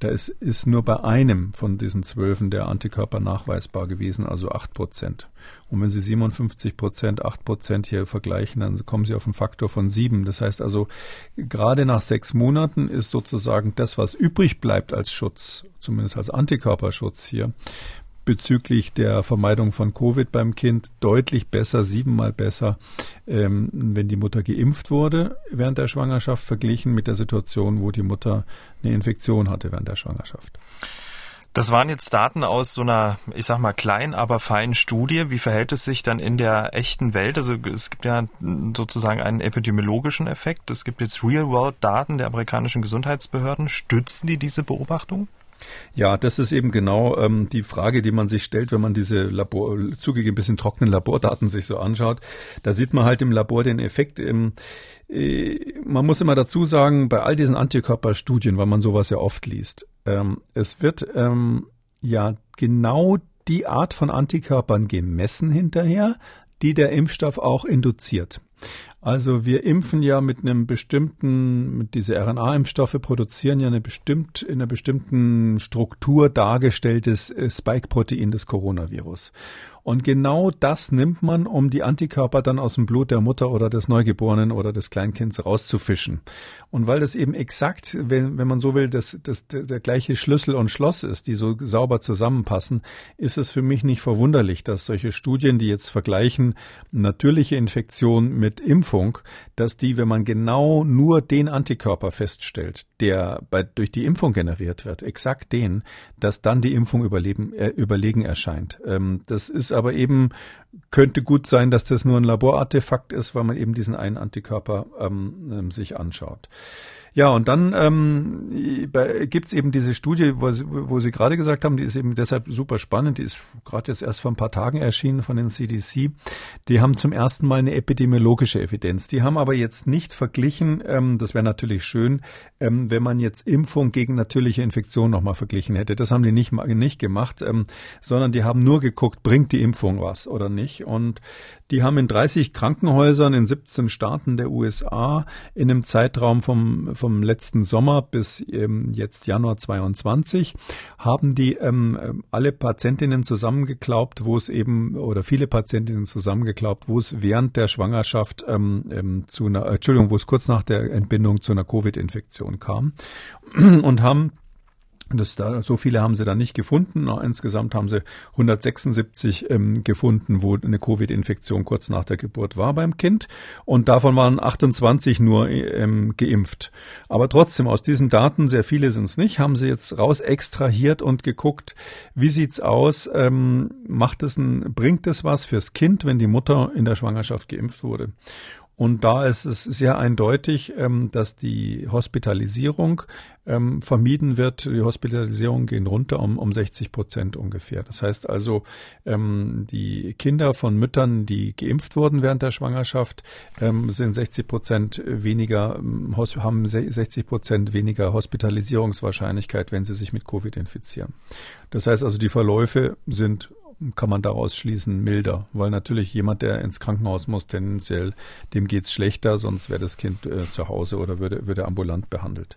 da ist, ist nur bei einem von diesen zwölfen der Antikörper nachweisbar gewesen, also acht Prozent. Und wenn Sie 57 Prozent, acht Prozent hier vergleichen, dann kommen Sie auf einen Faktor von sieben. Das heißt also, gerade nach sechs Monaten ist sozusagen das, was übrig bleibt als Schutz, zumindest als Antikörperschutz hier, bezüglich der Vermeidung von Covid beim Kind deutlich besser, siebenmal besser, ähm, wenn die Mutter geimpft wurde während der Schwangerschaft, verglichen mit der Situation, wo die Mutter eine Infektion hatte während der Schwangerschaft. Das waren jetzt Daten aus so einer, ich sag mal, kleinen, aber feinen Studie. Wie verhält es sich dann in der echten Welt? Also es gibt ja sozusagen einen epidemiologischen Effekt. Es gibt jetzt Real-World-Daten der amerikanischen Gesundheitsbehörden. Stützen die diese Beobachtung? Ja, das ist eben genau ähm, die Frage, die man sich stellt, wenn man diese Labor, zugegeben bisschen trockenen Labordaten sich so anschaut. Da sieht man halt im Labor den Effekt. Im, äh, man muss immer dazu sagen, bei all diesen Antikörperstudien, weil man sowas ja oft liest, ähm, es wird ähm, ja genau die Art von Antikörpern gemessen hinterher, die der Impfstoff auch induziert. Also wir impfen ja mit einem bestimmten, mit diese RNA-Impfstoffe produzieren ja eine bestimmt, in einer bestimmten Struktur dargestelltes äh, Spike-Protein des Coronavirus. Und genau das nimmt man, um die Antikörper dann aus dem Blut der Mutter oder des Neugeborenen oder des Kleinkinds rauszufischen. Und weil das eben exakt, wenn, wenn man so will, das, das, der gleiche Schlüssel und Schloss ist, die so sauber zusammenpassen, ist es für mich nicht verwunderlich, dass solche Studien, die jetzt vergleichen, natürliche Infektion mit Impfung, dass die, wenn man genau nur den Antikörper feststellt, der bei, durch die Impfung generiert wird, exakt den, dass dann die Impfung überleben, äh, überlegen erscheint. Ähm, das ist aber eben, könnte gut sein, dass das nur ein Laborartefakt ist, weil man eben diesen einen Antikörper ähm, ähm sich anschaut. Ja, und dann ähm, gibt eben diese Studie, wo, wo Sie gerade gesagt haben, die ist eben deshalb super spannend. Die ist gerade jetzt erst vor ein paar Tagen erschienen von den CDC. Die haben zum ersten Mal eine epidemiologische Evidenz. Die haben aber jetzt nicht verglichen, ähm, das wäre natürlich schön, ähm, wenn man jetzt Impfung gegen natürliche Infektion nochmal verglichen hätte. Das haben die nicht, nicht gemacht, ähm, sondern die haben nur geguckt, bringt die Impfung was oder nicht. Und Die haben in 30 Krankenhäusern in 17 Staaten der USA in einem Zeitraum vom, vom letzten Sommer bis ähm, jetzt Januar 22 haben die ähm, alle Patientinnen zusammengeklaubt, wo es eben oder viele Patientinnen zusammengeklaubt, wo es während der Schwangerschaft ähm, ähm, zu einer, äh, Entschuldigung, wo es kurz nach der Entbindung zu einer Covid-Infektion kam und haben das da, so viele haben sie dann nicht gefunden. Insgesamt haben sie 176 ähm, gefunden, wo eine Covid-Infektion kurz nach der Geburt war beim Kind. Und davon waren 28 nur ähm, geimpft. Aber trotzdem, aus diesen Daten, sehr viele sind es nicht, haben sie jetzt raus extrahiert und geguckt, wie sieht's aus? Ähm, macht es ein, bringt es was fürs Kind, wenn die Mutter in der Schwangerschaft geimpft wurde? Und da ist es sehr eindeutig, ähm, dass die Hospitalisierung ähm, vermieden wird. Die Hospitalisierungen gehen runter um, um 60 Prozent ungefähr. Das heißt also, ähm, die Kinder von Müttern, die geimpft wurden während der Schwangerschaft, sind 60 Prozent weniger, haben 60 Prozent weniger Hospitalisierungswahrscheinlichkeit, wenn sie sich mit Covid infizieren. Das heißt also, die Verläufe sind kann man daraus schließen, milder, weil natürlich jemand, der ins Krankenhaus muss, tendenziell, dem geht's schlechter, sonst wäre das Kind äh, zu Hause oder würde, würde ambulant behandelt.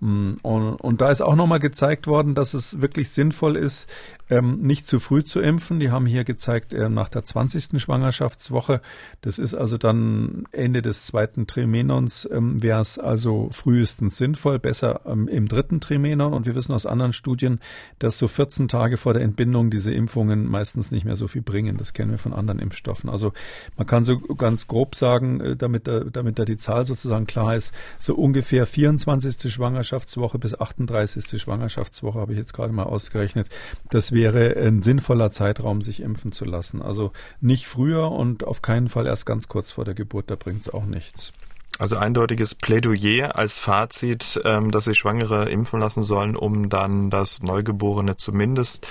Mm, und, und da ist auch nochmal gezeigt worden, dass es wirklich sinnvoll ist, ähm, nicht zu früh zu impfen. Die haben hier gezeigt, äh, nach der 20. Schwangerschaftswoche, das ist also dann Ende des zweiten Trimenons, ähm, wäre es also frühestens sinnvoll, besser ähm, im dritten Trimenon. Und wir wissen aus anderen Studien, dass so 14 Tage vor der Entbindung diese Impfungen meistens nicht mehr so viel bringen. Das kennen wir von anderen Impfstoffen. Also man kann so ganz grob sagen, äh, damit, da, damit da die Zahl sozusagen klar ist, so ungefähr 24. Schwangerschaft Schwangerschaftswoche bis 38. Schwangerschaftswoche habe ich jetzt gerade mal ausgerechnet. Das wäre ein sinnvoller Zeitraum, sich impfen zu lassen. Also nicht früher und auf keinen Fall erst ganz kurz vor der Geburt, da bringt es auch nichts. Also eindeutiges Plädoyer als Fazit, ähm, dass sich Schwangere impfen lassen sollen, um dann das Neugeborene zumindest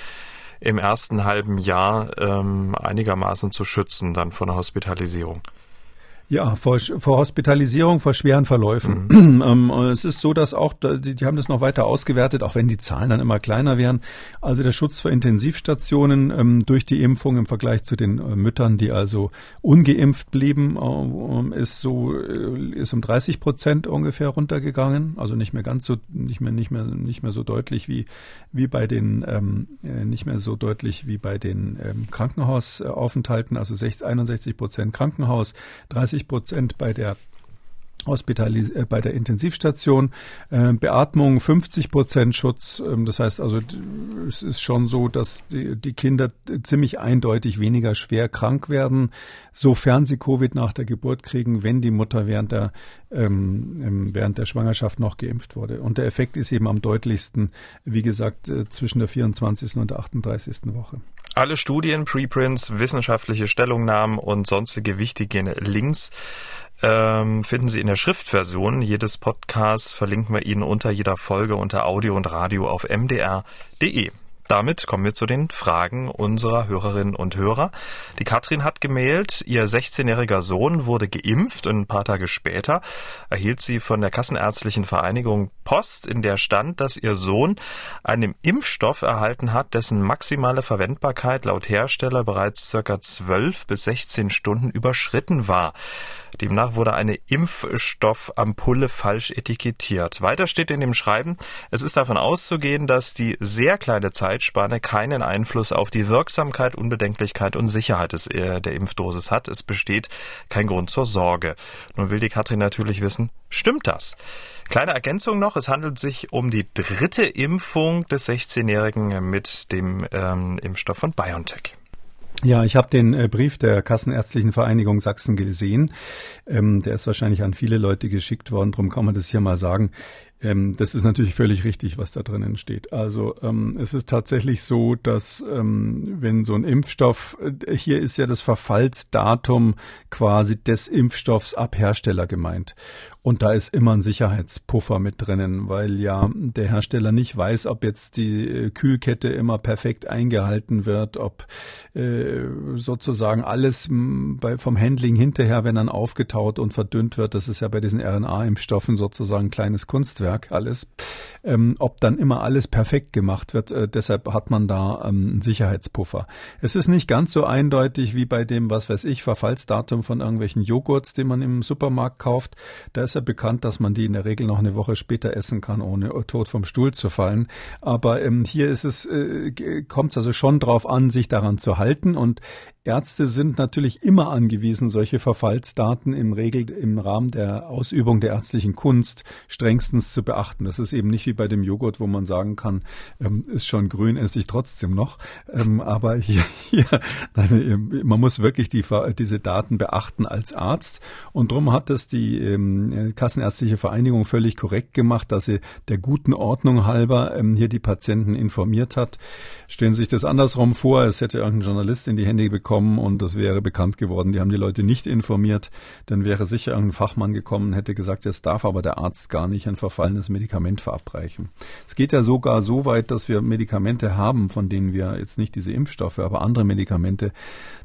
im ersten halben Jahr ähm, einigermaßen zu schützen, dann vor einer Hospitalisierung. Ja, vor, vor Hospitalisierung, vor schweren Verläufen. Mhm. ähm, es ist so, dass auch, die, die haben das noch weiter ausgewertet, auch wenn die Zahlen dann immer kleiner wären. Also der Schutz vor Intensivstationen ähm, durch die Impfung im Vergleich zu den äh, Müttern, die also ungeimpft blieben, äh, ist so, äh, ist um 30 Prozent ungefähr runtergegangen. Also nicht mehr ganz so, nicht mehr, nicht mehr, nicht mehr so deutlich wie, wie bei den, ähm, äh, nicht mehr so deutlich wie bei den ähm, Krankenhausaufenthalten. Also 60, 61 Prozent Krankenhaus, 30 50 Prozent bei der Hospitalis äh, bei der Intensivstation, äh, Beatmung 50 Prozent Schutz. Ähm, das heißt also, es ist schon so, dass die, die, Kinder ziemlich eindeutig weniger schwer krank werden, sofern sie Covid nach der Geburt kriegen, wenn die Mutter während der ähm, ähm während der Schwangerschaft noch geimpft wurde. Und der Effekt ist eben am deutlichsten, wie gesagt, äh, zwischen der 24. und der 38. Woche. Alle Studien, Preprints, wissenschaftliche Stellungnahmen und sonstige wichtige Links ähm, finden Sie in der Schriftversion jedes Podcasts. Verlinken wir Ihnen unter jeder Folge unter Audio und Radio auf mdr.de. Damit kommen wir zu den Fragen unserer Hörerinnen und Hörer. Die Katrin hat gemailt, ihr 16-jähriger Sohn wurde geimpft und ein paar Tage später erhielt sie von der Kassenärztlichen Vereinigung Post, in der stand, dass ihr Sohn einen Impfstoff erhalten hat, dessen maximale Verwendbarkeit laut Hersteller bereits circa 12 bis 16 Stunden überschritten war. Demnach wurde eine Impfstoffampulle falsch etikettiert. Weiter steht in dem Schreiben, es ist davon auszugehen, dass die sehr kleine Zeitspanne keinen Einfluss auf die Wirksamkeit, Unbedenklichkeit und Sicherheit des, äh, der Impfdosis hat. Es besteht kein Grund zur Sorge. Nun will die Katrin natürlich wissen, stimmt das? Kleine Ergänzung noch, es handelt sich um die dritte Impfung des 16-Jährigen mit dem ähm, Impfstoff von BioNTech. Ja, ich habe den äh, Brief der Kassenärztlichen Vereinigung Sachsen gesehen. Ähm, der ist wahrscheinlich an viele Leute geschickt worden, darum kann man das hier mal sagen. Ähm, das ist natürlich völlig richtig, was da drinnen steht. Also ähm, es ist tatsächlich so, dass ähm, wenn so ein Impfstoff, äh, hier ist ja das Verfallsdatum quasi des Impfstoffs ab Hersteller gemeint. Und da ist immer ein Sicherheitspuffer mit drinnen, weil ja der Hersteller nicht weiß, ob jetzt die äh, Kühlkette immer perfekt eingehalten wird, ob äh, sozusagen alles bei, vom Handling hinterher, wenn dann aufgetaut und verdünnt wird, das ist ja bei diesen RNA-Impfstoffen sozusagen ein kleines Kunstwerk Hexenwerk alles. Ähm, ob dann immer alles perfekt gemacht wird, äh, deshalb hat man da ähm, einen Sicherheitspuffer. Es ist nicht ganz so eindeutig wie bei dem, was weiß ich, Verfallsdatum von irgendwelchen Joghurts, den man im Supermarkt kauft. Da ist ja bekannt, dass man die in der Regel noch eine Woche später essen kann, ohne tot vom Stuhl zu fallen. Aber ähm, hier ist es, äh, kommt es also schon drauf an, sich daran zu halten und Ärzte sind natürlich immer angewiesen, solche Verfallsdaten im Regel im Rahmen der Ausübung der ärztlichen Kunst strengstens zu beachten. Das ist eben nicht wie bei dem Joghurt, wo man sagen kann, ähm, ist schon grün, esse ich trotzdem noch. Ähm, aber hier, hier nein, man muss wirklich die, diese Daten beachten als Arzt. Und darum hat das die ähm, Kassenärztliche Vereinigung völlig korrekt gemacht, dass sie der guten Ordnung halber ähm, hier die Patienten informiert hat. Stellen Sie sich das andersrum vor, es hätte irgendein Journalist in die Hände bekommen, gekommen und das wäre bekannt geworden. Die haben die Leute nicht informiert. Dann wäre sicher ein Fachmann gekommen, hätte gesagt, jetzt darf aber der Arzt gar nicht ein verfallenes Medikament verabreichen. Es geht ja sogar so weit, dass wir Medikamente haben, von denen wir jetzt nicht diese Impfstoffe, aber andere Medikamente,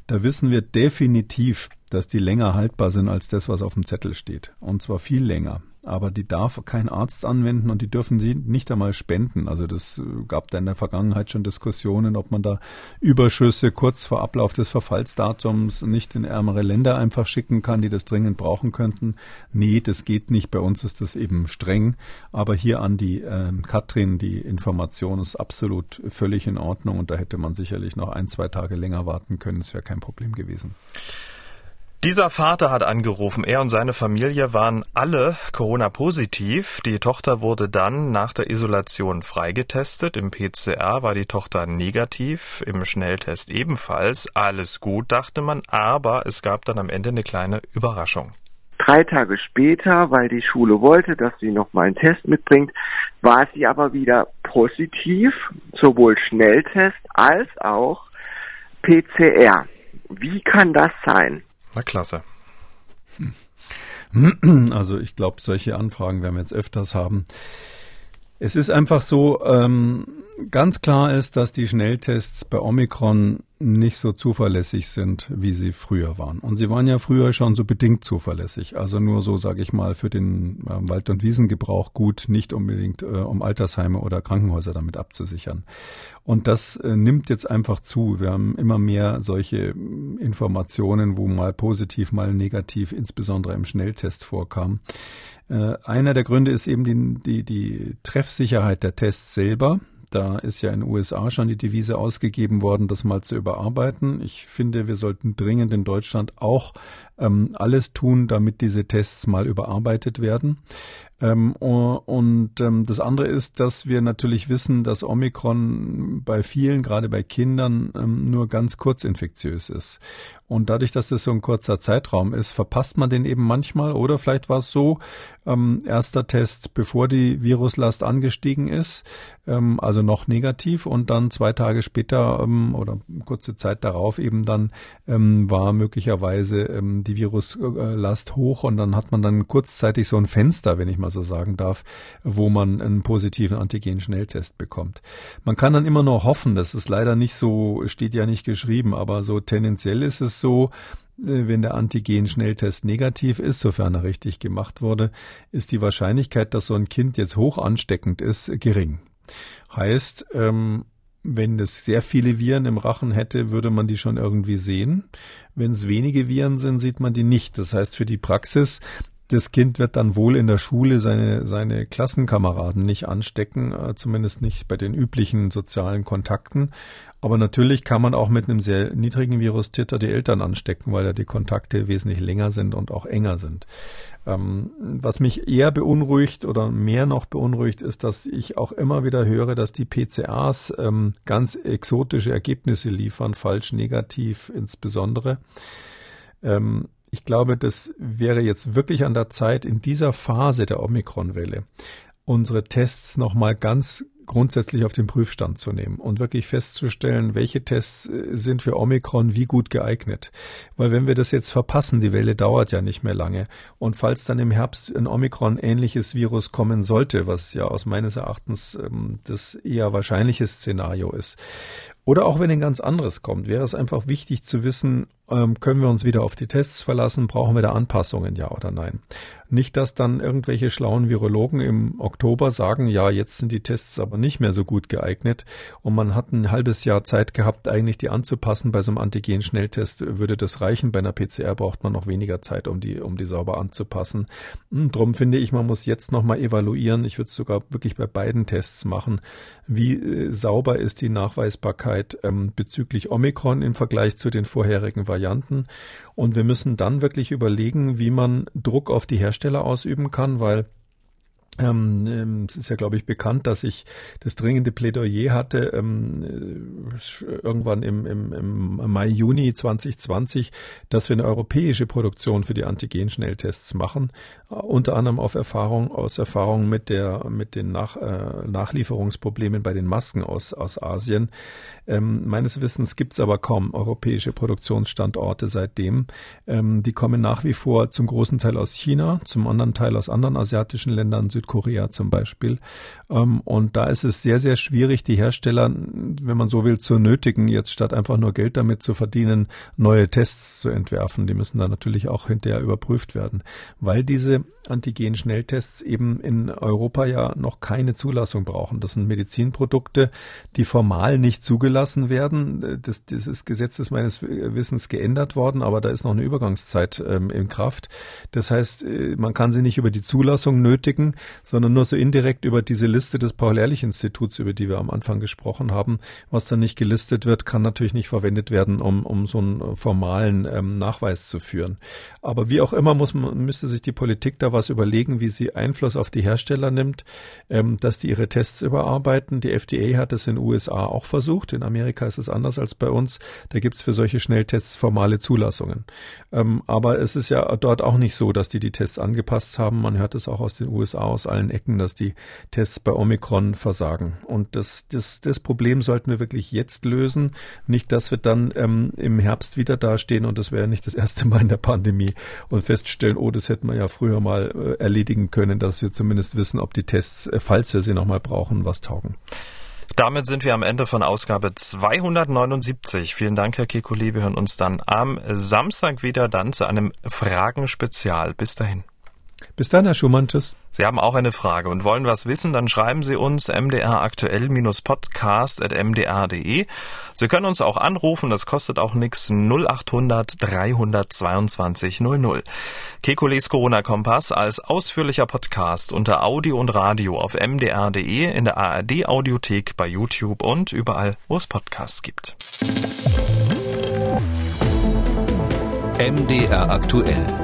da wissen wir definitiv, dass die länger haltbar sind als das, was auf dem Zettel steht. Und zwar viel länger aber die darf kein Arzt anwenden und die dürfen sie nicht einmal spenden. Also das äh, gab da in der Vergangenheit schon Diskussionen, ob man da Überschüsse kurz vor Ablauf des Verfallsdatums nicht in ärmere Länder einfach schicken kann, die das dringend brauchen könnten. Nee, das geht nicht. Bei uns ist das eben streng. Aber hier an die äh, Katrin, die Information ist absolut völlig in Ordnung und da hätte man sicherlich noch ein, zwei Tage länger warten können. Das wäre kein Problem gewesen. Dieser Vater hat angerufen. Er und seine Familie waren alle Corona-positiv. Die Tochter wurde dann nach der Isolation freigetestet. Im PCR war die Tochter negativ, im Schnelltest ebenfalls. Alles gut, dachte man, aber es gab dann am Ende eine kleine Überraschung. Drei Tage später, weil die Schule wollte, dass sie noch mal einen Test mitbringt, war sie aber wieder positiv, sowohl Schnelltest als auch PCR. Wie kann das sein? Na klasse. Also ich glaube, solche Anfragen werden wir jetzt öfters haben. Es ist einfach so, ähm, ganz klar ist, dass die Schnelltests bei Omikron nicht so zuverlässig sind, wie sie früher waren. Und sie waren ja früher schon so bedingt zuverlässig. Also nur so, sage ich mal, für den äh, Wald- und Wiesengebrauch gut, nicht unbedingt äh, um Altersheime oder Krankenhäuser damit abzusichern. Und das äh, nimmt jetzt einfach zu. Wir haben immer mehr solche Informationen, wo mal positiv, mal negativ, insbesondere im Schnelltest vorkam. Äh, einer der Gründe ist eben die, die, die Treffsicherheit der Tests selber. Da ist ja in den USA schon die Devise ausgegeben worden, das mal zu überarbeiten. Ich finde, wir sollten dringend in Deutschland auch ähm, alles tun, damit diese Tests mal überarbeitet werden. Ähm, und ähm, das andere ist, dass wir natürlich wissen, dass Omikron bei vielen, gerade bei Kindern, ähm, nur ganz kurz infektiös ist. Und dadurch, dass das so ein kurzer Zeitraum ist, verpasst man den eben manchmal. Oder vielleicht war es so, ähm, erster Test, bevor die Viruslast angestiegen ist, ähm, also noch negativ. Und dann zwei Tage später ähm, oder kurze Zeit darauf eben dann ähm, war möglicherweise ähm, die Viruslast hoch. Und dann hat man dann kurzzeitig so ein Fenster, wenn ich mal so sagen darf, wo man einen positiven Antigen-Schnelltest bekommt. Man kann dann immer noch hoffen, das ist leider nicht so, steht ja nicht geschrieben, aber so tendenziell ist es so, äh, wenn der Antigen-Schnelltest negativ ist, sofern er richtig gemacht wurde, ist die Wahrscheinlichkeit, dass so ein Kind jetzt hoch ansteckend ist, gering. Heißt, ähm, wenn es sehr viele Viren im Rachen hätte, würde man die schon irgendwie sehen. Wenn es wenige Viren sind, sieht man die nicht. Das heißt, für die Praxis das Kind wird dann wohl in der Schule seine, seine Klassenkameraden nicht anstecken, äh, zumindest nicht bei den üblichen sozialen Kontakten. Aber natürlich kann man auch mit einem sehr niedrigen Virus-Titter die Eltern anstecken, weil ja die Kontakte wesentlich länger sind und auch enger sind. Ähm, was mich eher beunruhigt oder mehr noch beunruhigt, ist, dass ich auch immer wieder höre, dass die PCAs ähm, ganz exotische Ergebnisse liefern, falsch negativ insbesondere. Ähm, ich glaube, das wäre jetzt wirklich an der Zeit, in dieser Phase der Omikron-Welle unsere Tests nochmal ganz grundsätzlich auf den Prüfstand zu nehmen und wirklich festzustellen, welche Tests äh, sind für Omikron wie gut geeignet. Weil wenn wir das jetzt verpassen, die Welle dauert ja nicht mehr lange. Und falls dann im Herbst ein Omikron-ähnliches Virus kommen sollte, was ja aus meines Erachtens ähm, das eher wahrscheinliche Szenario ist, Oder auch wenn ein ganz anderes kommt, wäre es einfach wichtig zu wissen, ähm, können wir uns wieder auf die Tests verlassen, brauchen wir da Anpassungen, ja oder nein. Nicht, dass dann irgendwelche schlauen Virologen im Oktober sagen, ja, jetzt sind die Tests aber nicht mehr so gut geeignet und man hat ein halbes Jahr Zeit gehabt, eigentlich die anzupassen. Bei so einem Antigen-Schnelltest würde das reichen. Bei einer PCR braucht man noch weniger Zeit, um die, um die sauber anzupassen. Hm, drum finde ich, man muss jetzt nochmal evaluieren. Ich würde es sogar wirklich bei beiden Tests machen. Wie äh, sauber ist die Nachweisbarkeit ähm, bezüglich Omikron im Vergleich zu den vorherigen Varianten? Und wir müssen dann wirklich überlegen, wie man Druck auf die Hersteller ausüben kann, weil ähm, ähm, es ist ja, glaube ich, bekannt, dass ich das dringende Plädoyer hatte, ähm, äh, irgendwann im, im, im Mai, Juni 2020, dass wir eine europäische Produktion für die Antigen-Schnelltests machen, äh, unter anderem auf Erfahrung, aus Erfahrung mit der, mit den Nach, äh, Nachlieferungsproblemen bei den Masken aus, aus Asien. Ähm, meines Wissens gibt es aber kaum europäische Produktionsstandorte seitdem. Ähm, die kommen nach wie vor zum großen Teil aus China, zum anderen Teil aus anderen asiatischen Ländern, Süd Südkorea zum Beispiel. Ähm, und da ist es sehr, sehr schwierig, die Hersteller, wenn man so will, zu nötigen, jetzt statt einfach nur Geld damit zu verdienen, neue Tests zu entwerfen. Die müssen dann natürlich auch hinterher überprüft werden, weil diese Antigen-Schnelltests eben in Europa ja noch keine Zulassung brauchen. Das sind Medizinprodukte, die formal nicht zugelassen werden. Das, dieses Gesetz ist meines Wissens geändert worden, aber da ist noch eine Übergangszeit ähm, in Kraft. Das heißt, äh, man kann sie nicht über die Zulassung nötigen, sondern nur so indirekt über diese Liste des Paul-Ehrlich-Instituts, über die wir am Anfang gesprochen haben. Was dann nicht gelistet wird, kann natürlich nicht verwendet werden, um, um so einen formalen ähm, Nachweis zu führen. Aber wie auch immer muss müsste sich die Politik da was überlegen, wie sie Einfluss auf die Hersteller nimmt, ähm, dass die ihre Tests überarbeiten. Die FDA hat es in den USA auch versucht. In Amerika ist es anders als bei uns. Da gibt es für solche Schnelltests formale Zulassungen. Ähm, aber es ist ja dort auch nicht so, dass die die Tests angepasst haben. Man hört es auch aus den USA aus allen Ecken, dass die Tests bei Omikron versagen. Und das, das, das Problem sollten wir wirklich jetzt lösen. Nicht, dass wir dann ähm, im Herbst wieder dastehen und das wäre nicht das erste Mal in der Pandemie und feststellen, oh, das hätten wir ja früher mal äh, erledigen können, dass wir zumindest wissen, ob die Tests, äh, falls wir sie nochmal brauchen, was taugen. Damit sind wir am Ende von Ausgabe 279. Vielen Dank, Herr Kekulé. Wir hören uns dann am Samstag wieder dann zu einem Fragenspezial. Bis dahin. Bis dann, Herr Schumann. Tschüss. Sie haben auch eine Frage und wollen was wissen, dann schreiben Sie uns mdraktuell-podcast.mdr.de. Sie können uns auch anrufen, das kostet auch nichts 0800 322 00. Kekules Corona-Kompass als ausführlicher Podcast unter Audio und Radio auf mdr.de, in der ARD-Audiothek, bei YouTube und überall, wo es Podcasts gibt. MDR aktuell.